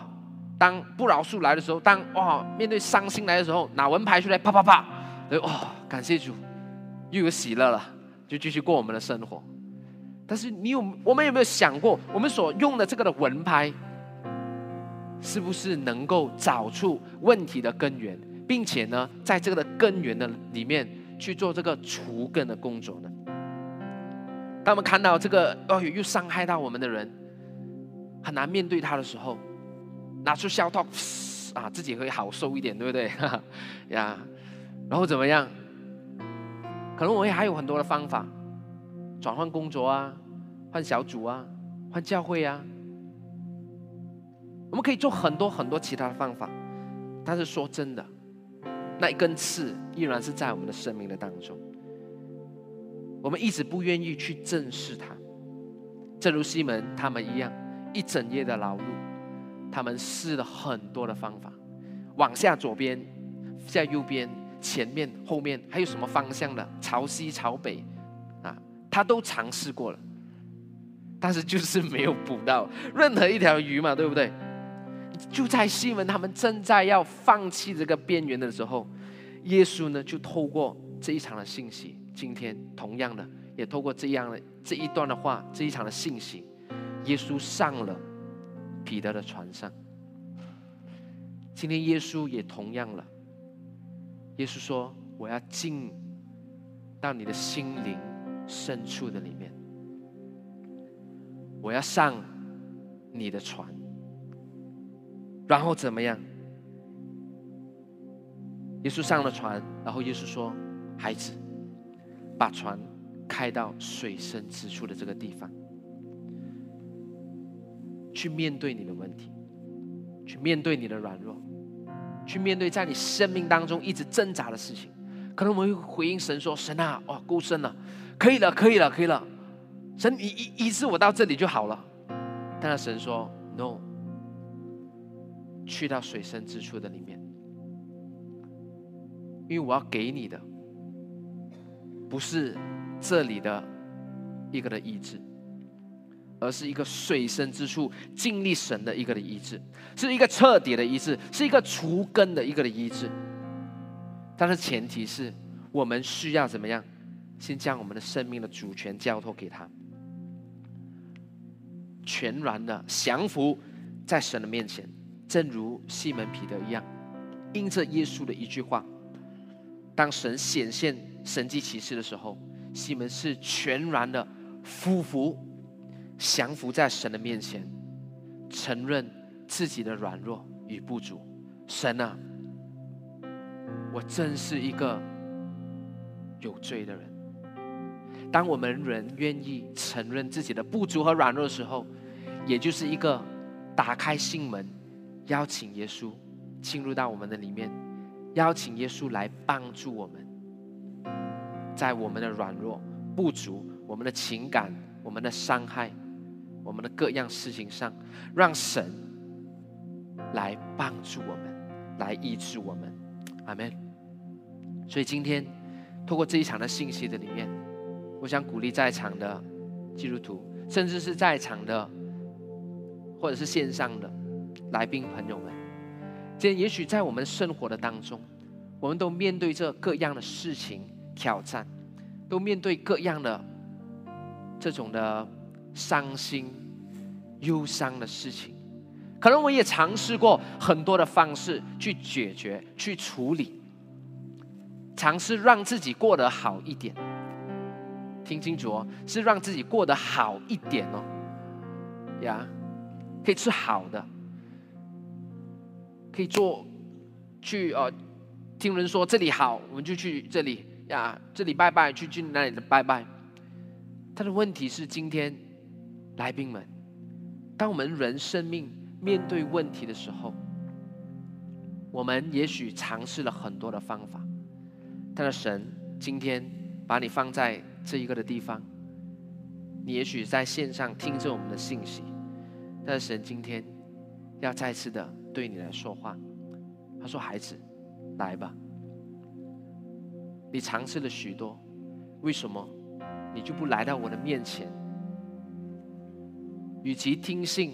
当不饶恕来的时候，当哇面对伤心来的时候，拿文牌出来，啪啪啪，对哇，感谢主，又有喜乐了，就继续过我们的生活。但是你有，我们有没有想过，我们所用的这个的文拍，是不是能够找出问题的根源，并且呢，在这个的根源的里面去做这个除根的工作呢？当我们看到这个哦，又伤害到我们的人，很难面对他的时候，拿出消套啊，自己会好受一点，对不对？呀，然后怎么样？可能我也还有很多的方法。转换工作啊，换小组啊，换教会啊，我们可以做很多很多其他的方法，但是说真的，那一根刺依然是在我们的生命的当中，我们一直不愿意去正视它，正如西门他们一样，一整夜的劳碌，他们试了很多的方法，往下左边，在右边，前面后面还有什么方向的，朝西朝北。啊他都尝试过了，但是就是没有捕到。任何一条鱼嘛，对不对？就在西门他们正在要放弃这个边缘的时候，耶稣呢就透过这一场的信息，今天同样的也透过这样的这一段的话，这一场的信息，耶稣上了彼得的船上。今天耶稣也同样了，耶稣说：“我要进到你的心灵。”深处的里面，我要上你的船，然后怎么样？耶稣上了船，然后耶稣说：“孩子，把船开到水深之处的这个地方。”去面对你的问题，去面对你的软弱，去面对在你生命当中一直挣扎的事情。可能我们会回应神说：“神啊，哇，够深了，可以了，可以了，可以了。神，你医医治我到这里就好了。”但是神说：“No，去到水深之处的里面，因为我要给你的不是这里的一个的医治。”而是一个水深之处经历神的一个的医治，是一个彻底的医治，是一个除根的一个的医治。但是前提是我们需要怎么样？先将我们的生命的主权交托给他，全然的降服在神的面前，正如西门彼得一样，因着耶稣的一句话，当神显现神迹奇事的时候，西门是全然的俯伏。降服在神的面前，承认自己的软弱与不足。神啊，我真是一个有罪的人。当我们人愿意承认自己的不足和软弱的时候，也就是一个打开心门，邀请耶稣进入到我们的里面，邀请耶稣来帮助我们，在我们的软弱、不足、我们的情感、我们的伤害。我们的各样事情上，让神来帮助我们，来医治我们，阿门。所以今天透过这一场的信息的里面，我想鼓励在场的基督徒，甚至是在场的或者是线上的来宾朋友们，今天也许在我们生活的当中，我们都面对着各样的事情挑战，都面对各样的这种的。伤心、忧伤的事情，可能我也尝试过很多的方式去解决、去处理，尝试让自己过得好一点。听清楚哦，是让自己过得好一点哦。呀，可以吃好的，可以做去呃，听人说这里好，我们就去这里呀。这里拜拜，去去那里的拜拜。他的问题是今天。来宾们，当我们人生命面对问题的时候，我们也许尝试了很多的方法，但是神今天把你放在这一个的地方，你也许在线上听着我们的信息，但是神今天要再次的对你来说话，他说：“孩子，来吧，你尝试了许多，为什么你就不来到我的面前？”与其听信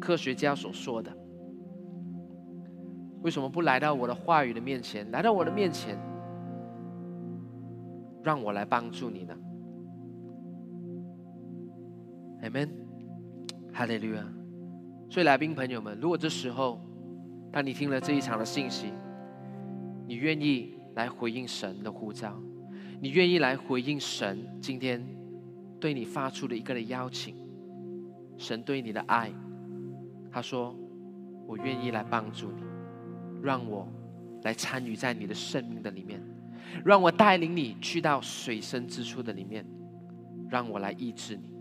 科学家所说的，为什么不来到我的话语的面前？来到我的面前，让我来帮助你呢？Amen，哈利路亚。所以，来宾朋友们，如果这时候，当你听了这一场的信息，你愿意来回应神的呼召，你愿意来回应神今天对你发出的一个的邀请。神对你的爱，他说：“我愿意来帮助你，让我来参与在你的生命的里面，让我带领你去到水深之处的里面，让我来医治你，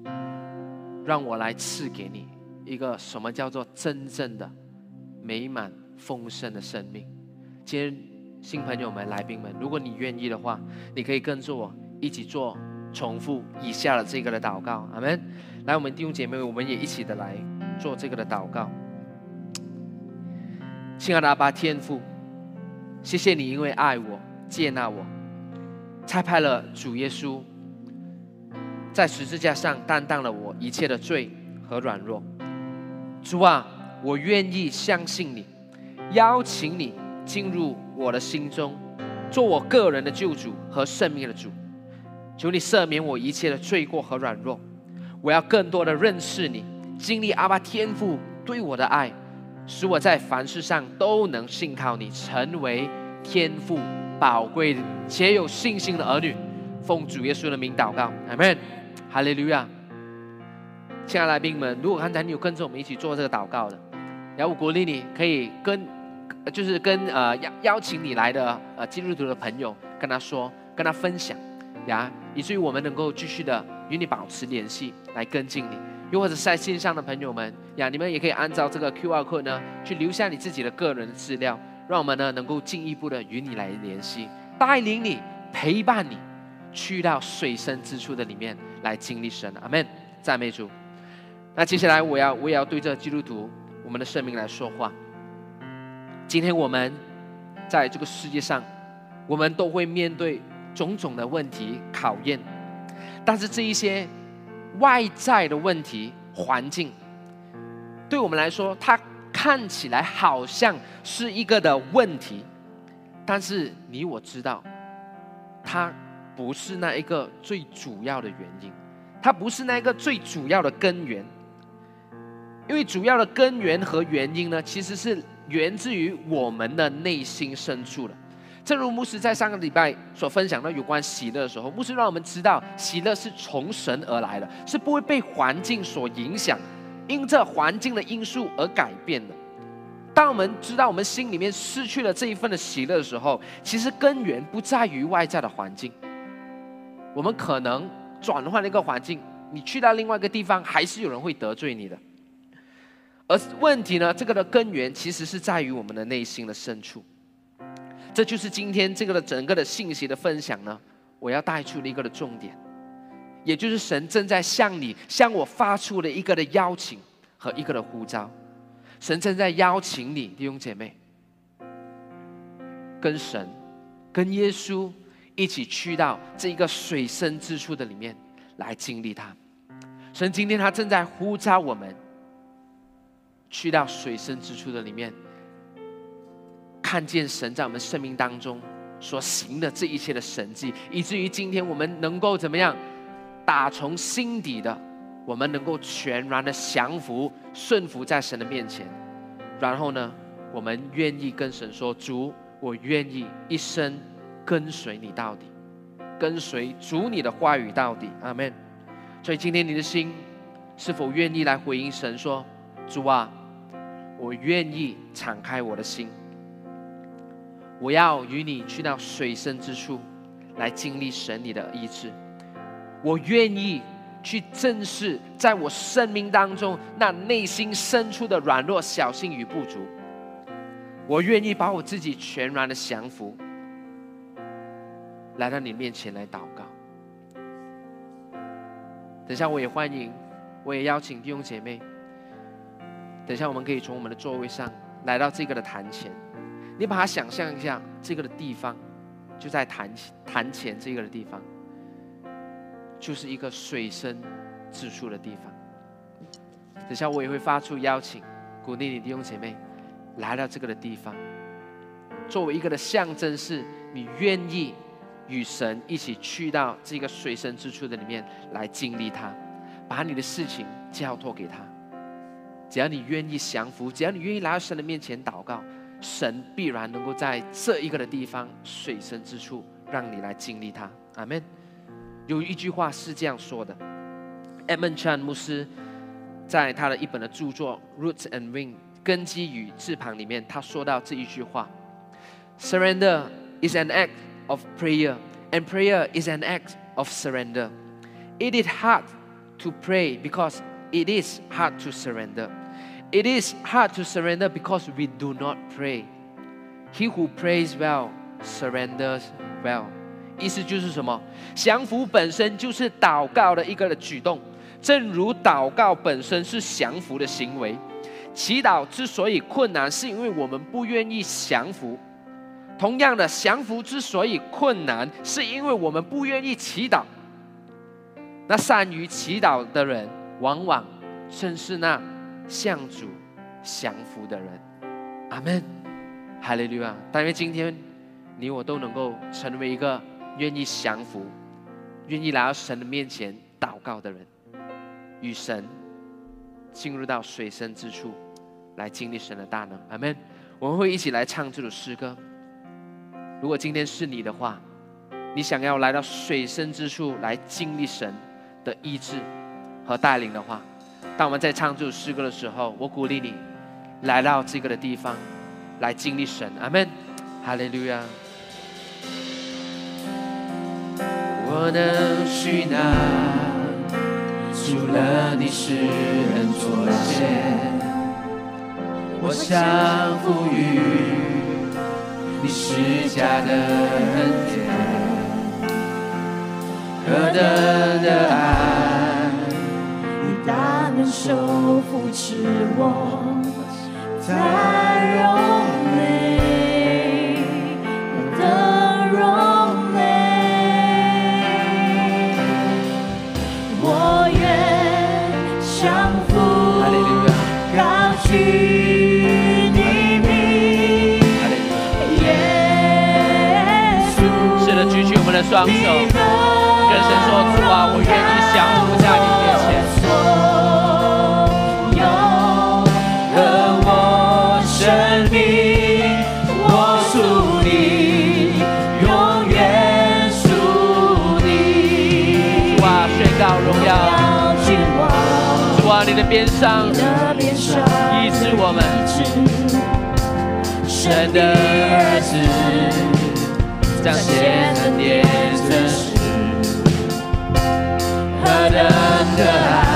让我来赐给你一个什么叫做真正的美满丰盛的生命。”今天新朋友们、来宾们，如果你愿意的话，你可以跟着我一起做重复以下的这个的祷告。阿门。来，我们弟兄姐妹，我们也一起的来做这个的祷告。亲爱的阿爸天父，谢谢你，因为爱我、接纳我，差派了主耶稣在十字架上担当了我一切的罪和软弱。主啊，我愿意相信你，邀请你进入我的心中，做我个人的救主和生命的主。求你赦免我一切的罪过和软弱。我要更多的认识你，经历阿爸天父对我的爱，使我在凡事上都能信靠你，成为天父宝贵且有信心的儿女。奉主耶稣的名祷告，阿门，哈利路亚。亲爱的来宾们，如果刚才你有跟着我们一起做这个祷告的，然后我鼓励你可以跟，就是跟呃邀邀请你来的呃基督徒的朋友跟他说，跟他分享，呀，以至于我们能够继续的。与你保持联系，来跟进你，又或者在线上的朋友们呀，你们也可以按照这个 Q R code 呢，去留下你自己的个人的资料，让我们呢能够进一步的与你来联系，带领你，陪伴你，去到水深之处的里面来经历神。阿门，赞美主。那接下来我要我也要对着基督徒我们的生命来说话。今天我们在这个世界上，我们都会面对种种的问题考验，但是这一些。外在的问题、环境，对我们来说，它看起来好像是一个的问题，但是你我知道，它不是那一个最主要的原因，它不是那一个最主要的根源，因为主要的根源和原因呢，其实是源自于我们的内心深处的。正如牧师在上个礼拜所分享的有关喜乐的时候，牧师让我们知道，喜乐是从神而来的，是不会被环境所影响，因这环境的因素而改变的。当我们知道我们心里面失去了这一份的喜乐的时候，其实根源不在于外在的环境。我们可能转换了一个环境，你去到另外一个地方，还是有人会得罪你的。而问题呢，这个的根源其实是在于我们的内心的深处。这就是今天这个的整个的信息的分享呢，我要带出的一个的重点，也就是神正在向你、向我发出的一个的邀请和一个的呼召。神正在邀请你弟兄姐妹，跟神、跟耶稣一起去到这一个水深之处的里面来经历他。神今天他正在呼召我们，去到水深之处的里面。看见神在我们生命当中所行的这一切的神迹，以至于今天我们能够怎么样？打从心底的，我们能够全然的降服、顺服在神的面前。然后呢，我们愿意跟神说：“主，我愿意一生跟随你到底，跟随主你的话语到底。”阿门。所以今天你的心是否愿意来回应神说：“主啊，我愿意敞开我的心。”我要与你去到水深之处，来经历神你的医治。我愿意去正视在我生命当中那内心深处的软弱、小心与不足。我愿意把我自己全然的降服，来到你面前来祷告。等下我也欢迎，我也邀请弟兄姐妹。等下我们可以从我们的座位上来到这个的坛前。你把它想象一下，这个的地方就在坛坛前这个的地方，就是一个水深之处的地方。等下我也会发出邀请，鼓励你弟兄姐妹来到这个的地方，作为一个的象征，是你愿意与神一起去到这个水深之处的里面来经历它，把你的事情交托给他。只要你愿意降服，只要你愿意来到神的面前祷告。神必然能够在这一个的地方水深之处，让你来经历它。阿门。有一句话是这样说的：，Edmund Chan 牧师在他的一本的著作《Roots and Wings》根基与翅膀里面，他说到这一句话：，Surrender is an act of prayer, and prayer is an act of surrender. It is hard to pray because it is hard to surrender. It is hard to surrender because we do not pray. He who prays well surrenders well. 意思就是什么？降服本身就是祷告的一个的举动，正如祷告本身是降服的行为。祈祷之所以困难，是因为我们不愿意降服。同样的，降服之所以困难，是因为我们不愿意祈祷。那善于祈祷的人，往往正是那。向主降服的人，阿门，哈利路亚！但愿今天你我都能够成为一个愿意降服、愿意来到神的面前祷告的人，与神进入到水深之处，来经历神的大能，阿门。我们会一起来唱这首诗歌。如果今天是你的话，你想要来到水深之处来经历神的医治和带领的话。当我们在唱这首诗歌的时候，我鼓励你来到这个的地方，来经历神。阿门，哈利路亚。我能去哪？除了你是人作谢。我想赋予你施加的恩典，何等的爱，你大能手扶持我，在荣美，何等荣美，我愿降服，哈利路亚，哈利路亚。耶稣。是的，举起我们的双手，跟神说：主啊，我主啊，你的边上的边上，医治我们，神的儿子彰显恩典真实，何等的爱，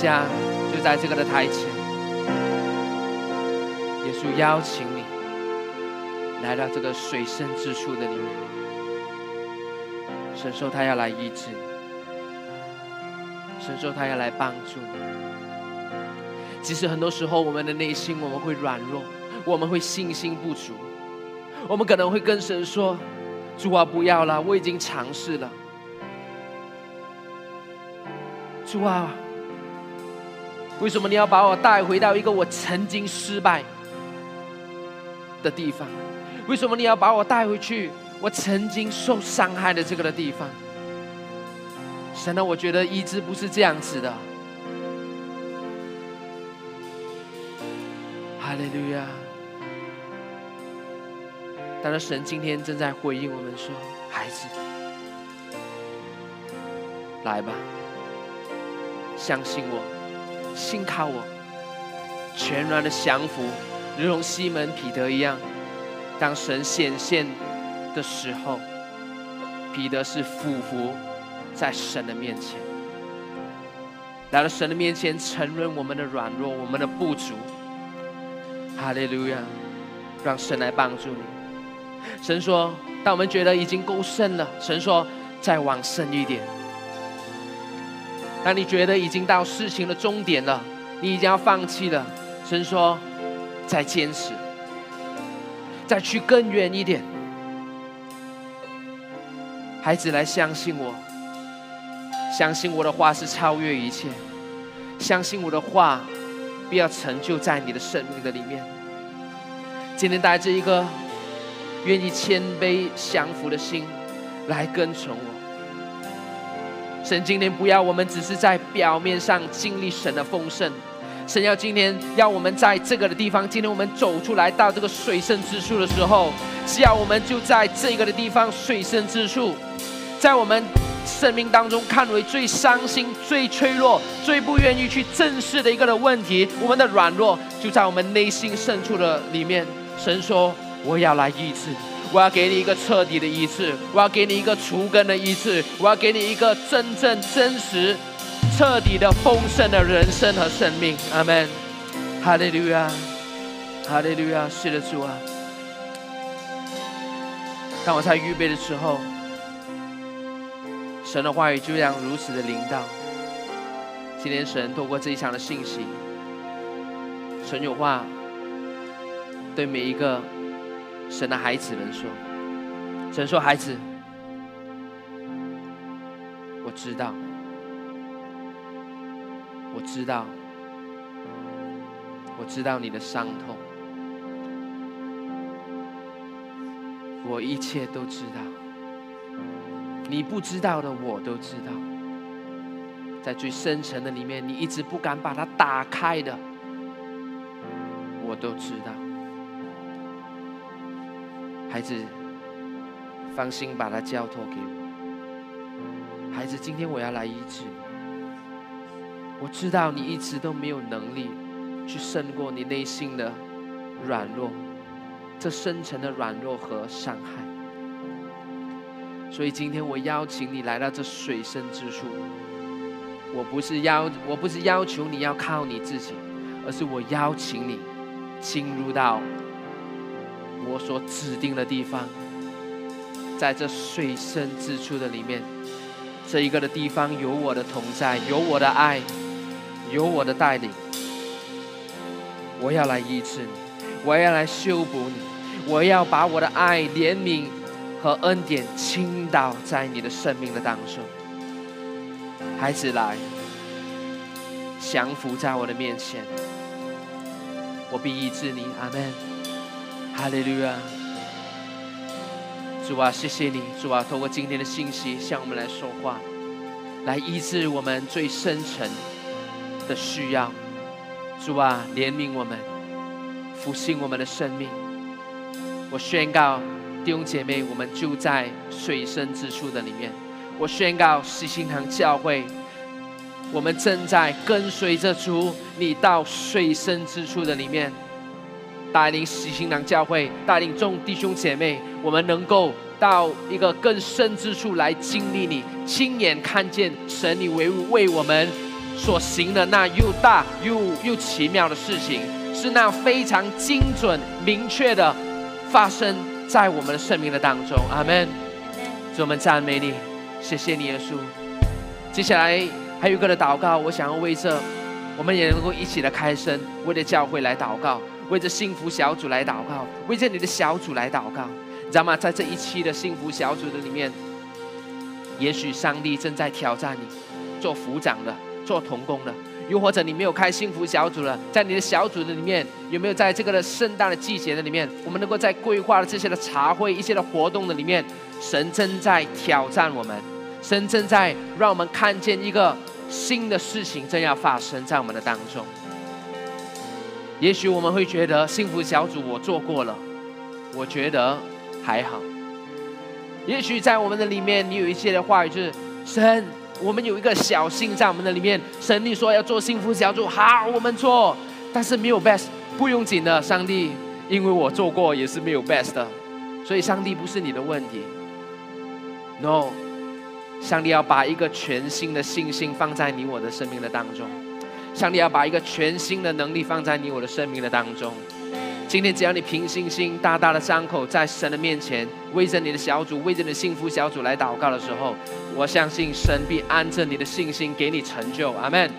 家，就在这个的台前，耶稣邀请你来到这个水深之处的里面，神说他要来医治你。神说他要来帮助你。即使很多时候我们的内心我们会软弱，我们会信心不足，我们可能会跟神说：“主啊，不要了，我已经尝试了。”主啊，为什么你要把我带回到一个我曾经失败的地方？为什么你要把我带回去我曾经受伤害的这个的地方？神啊，我觉得医治不是这样子的。哈利路亚！但是神今天正在回应我们说：“孩子，来吧。”相信我，信靠我，全然的降服，如同西门彼得一样。当神显现的时候，彼得是俯伏在神的面前，来到神的面前，承认我们的软弱，我们的不足。哈利路亚！让神来帮助你。神说：“当我们觉得已经够深了，神说再往深一点。”当你觉得已经到事情的终点了，你已经要放弃了，神说：“再坚持，再去更远一点。”孩子，来相信我，相信我的话是超越一切，相信我的话必要成就在你的生命的里面。今天带着一个愿意谦卑降服的心来跟从我。神今天不要我们只是在表面上经历神的丰盛，神要今天要我们在这个的地方，今天我们走出来到这个水深之处的时候，只要我们就在这个的地方水深之处，在我们生命当中看为最伤心、最脆弱、最不愿意去正视的一个的问题，我们的软弱就在我们内心深处的里面。神说：“我要来医治。”我要给你一个彻底的医治，我要给你一个除根的医治，我要给你一个真正真实、彻底的丰盛的人生和生命。阿门，哈利路亚，哈利路亚，是的主啊！当我在预备的时候，神的话语就这样如此的灵到。今天神透过这一场的信息，神有话对每一个。神的孩子们说：“神说，孩子，我知道，我知道，我知道你的伤痛，我一切都知道。你不知道的，我都知道。在最深层的里面，你一直不敢把它打开的，我都知道。”孩子，放心，把他交托给我。孩子，今天我要来医治你。我知道你一直都没有能力去胜过你内心的软弱，这深层的软弱和伤害。所以今天我邀请你来到这水深之处。我不是要，我不是要求你要靠你自己，而是我邀请你进入到。我所指定的地方，在这水深之处的里面，这一个的地方有我的同在，有我的爱，有我的带领。我要来医治你，我要来修补你，我要把我的爱、怜悯和恩典倾倒在你的生命的当中。孩子来，降服在我的面前，我必医治你。阿门。哈利路亚，主啊，谢谢你，主啊，透过今天的信息向我们来说话，来医治我们最深沉的需要。主啊，怜悯我们，复兴我们的生命。我宣告弟兄姐妹，我们就在水深之处的里面。我宣告西心堂教会，我们正在跟随着主，你到水深之处的里面。带领喜新郎教会，带领众弟兄姐妹，我们能够到一个更深之处来经历你，亲眼看见神你为为我们所行的那又大又又奇妙的事情，是那非常精准明确的发生在我们的生命的当中。阿门。主，我们赞美你，谢谢你，耶稣。接下来还有一个的祷告，我想要为这，我们也能够一起来开声，为了教会来祷告。为着幸福小组来祷告，为着你的小组来祷告，你知道吗？在这一期的幸福小组的里面，也许上帝正在挑战你，做副长的，做童工的。又或者你没有开幸福小组了，在你的小组的里面，有没有在这个的圣诞的季节的里面，我们能够在规划的这些的茶会、一些的活动的里面，神正在挑战我们，神正在让我们看见一个新的事情正要发生在我们的当中。也许我们会觉得幸福小组我做过了，我觉得还好。也许在我们的里面，你有一些的话语就是神。我们有一个小心在我们的里面，神你说要做幸福小组，好，我们做，但是没有 best，不用紧的，上帝，因为我做过也是没有 best 的，所以上帝不是你的问题，no，上帝要把一个全新的信心放在你我的生命的当中，上帝要把一个全新的能力放在你我的生命的当中。今天只要你凭信心大大的张口，在神的面前为着你的小组、为着你的幸福小组来祷告的时候，我相信神必按着你的信心给你成就。阿门。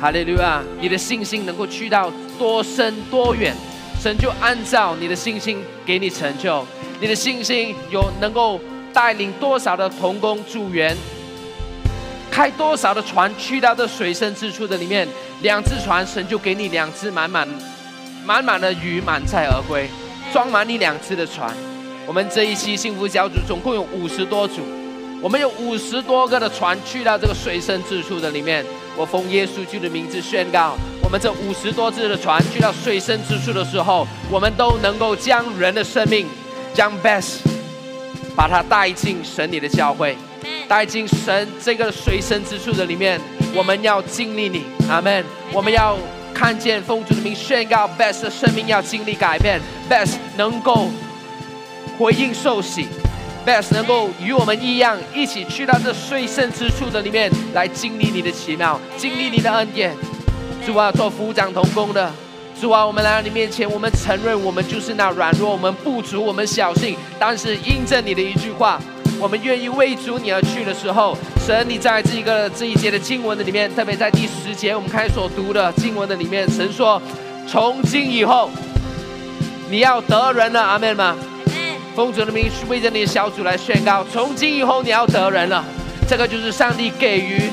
哈利路亚！你的信心能够去到多深多远，神就按照你的信心给你成就。你的信心有能够带领多少的童工组员，开多少的船去到这水深之处的里面，两只船，神就给你两只满满。满满的鱼满载而归，装满你两只的船。我们这一期幸福小组总共有五十多组，我们有五十多个的船去到这个水深之处的里面。我奉耶稣基督的名字宣告，我们这五十多只的船去到水深之处的时候，我们都能够将人的生命，将 best，把它带进神你的教会，带进神这个随身之处的里面。我们要经历你，阿门。我们要。看见奉主的名宣告，best 的生命要经历改变，best 能够回应受洗，best 能够与我们一样，一起去到这随身之处的里面来经历你的奇妙，经历你的恩典。主啊，做副长同工的，主啊，我们来到你面前，我们承认我们就是那软弱，我们不足，我们小信，但是印证你的一句话。我们愿意为主你而去的时候，神，你在这一个这一节的经文的里面，特别在第十节我们开始所读的经文的里面，神说：从今以后，你要得人了，阿门吗？奉主的名为着你的小组来宣告：从今以后你要得人了。这个就是上帝给予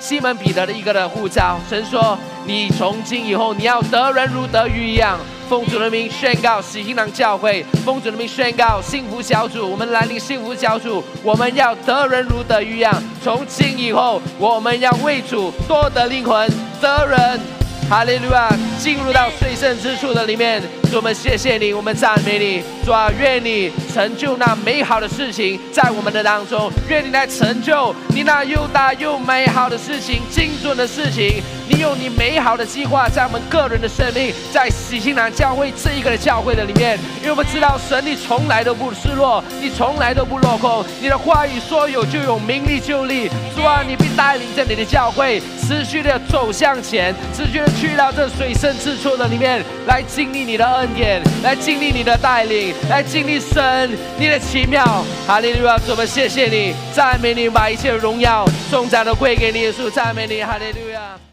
西门彼得的一个的护照。神说：你从今以后你要得人如得鱼一样。奉主的名宣告喜新郎教会，奉主的名宣告幸福小组，我们来临幸福小组，我们要得人如得鱼一样。从今以后，我们要为主多得灵魂，得人。哈利路亚！进入到最圣之处的里面，主我们谢谢你，我们赞美你，主啊，愿你成就那美好的事情在我们的当中，愿你来成就你那又大又美好的事情，精准的事情。你有你美好的计划在我们个人的生命，在喜庆南教会这一个的教会的里面，因为我们知道神你从来都不失落，你从来都不落空，你的话语说有就有，名利就利。主啊，你必带领着你的教会持续的走向前，持续的。去到这水深之处的里面，来经历你的恩恩典，来经历你的带领，来经历神你的奇妙。哈利路亚！主，我们谢谢你，赞美你，把一切荣耀、颂赞都归给你，耶稣，赞美你，哈利路亚。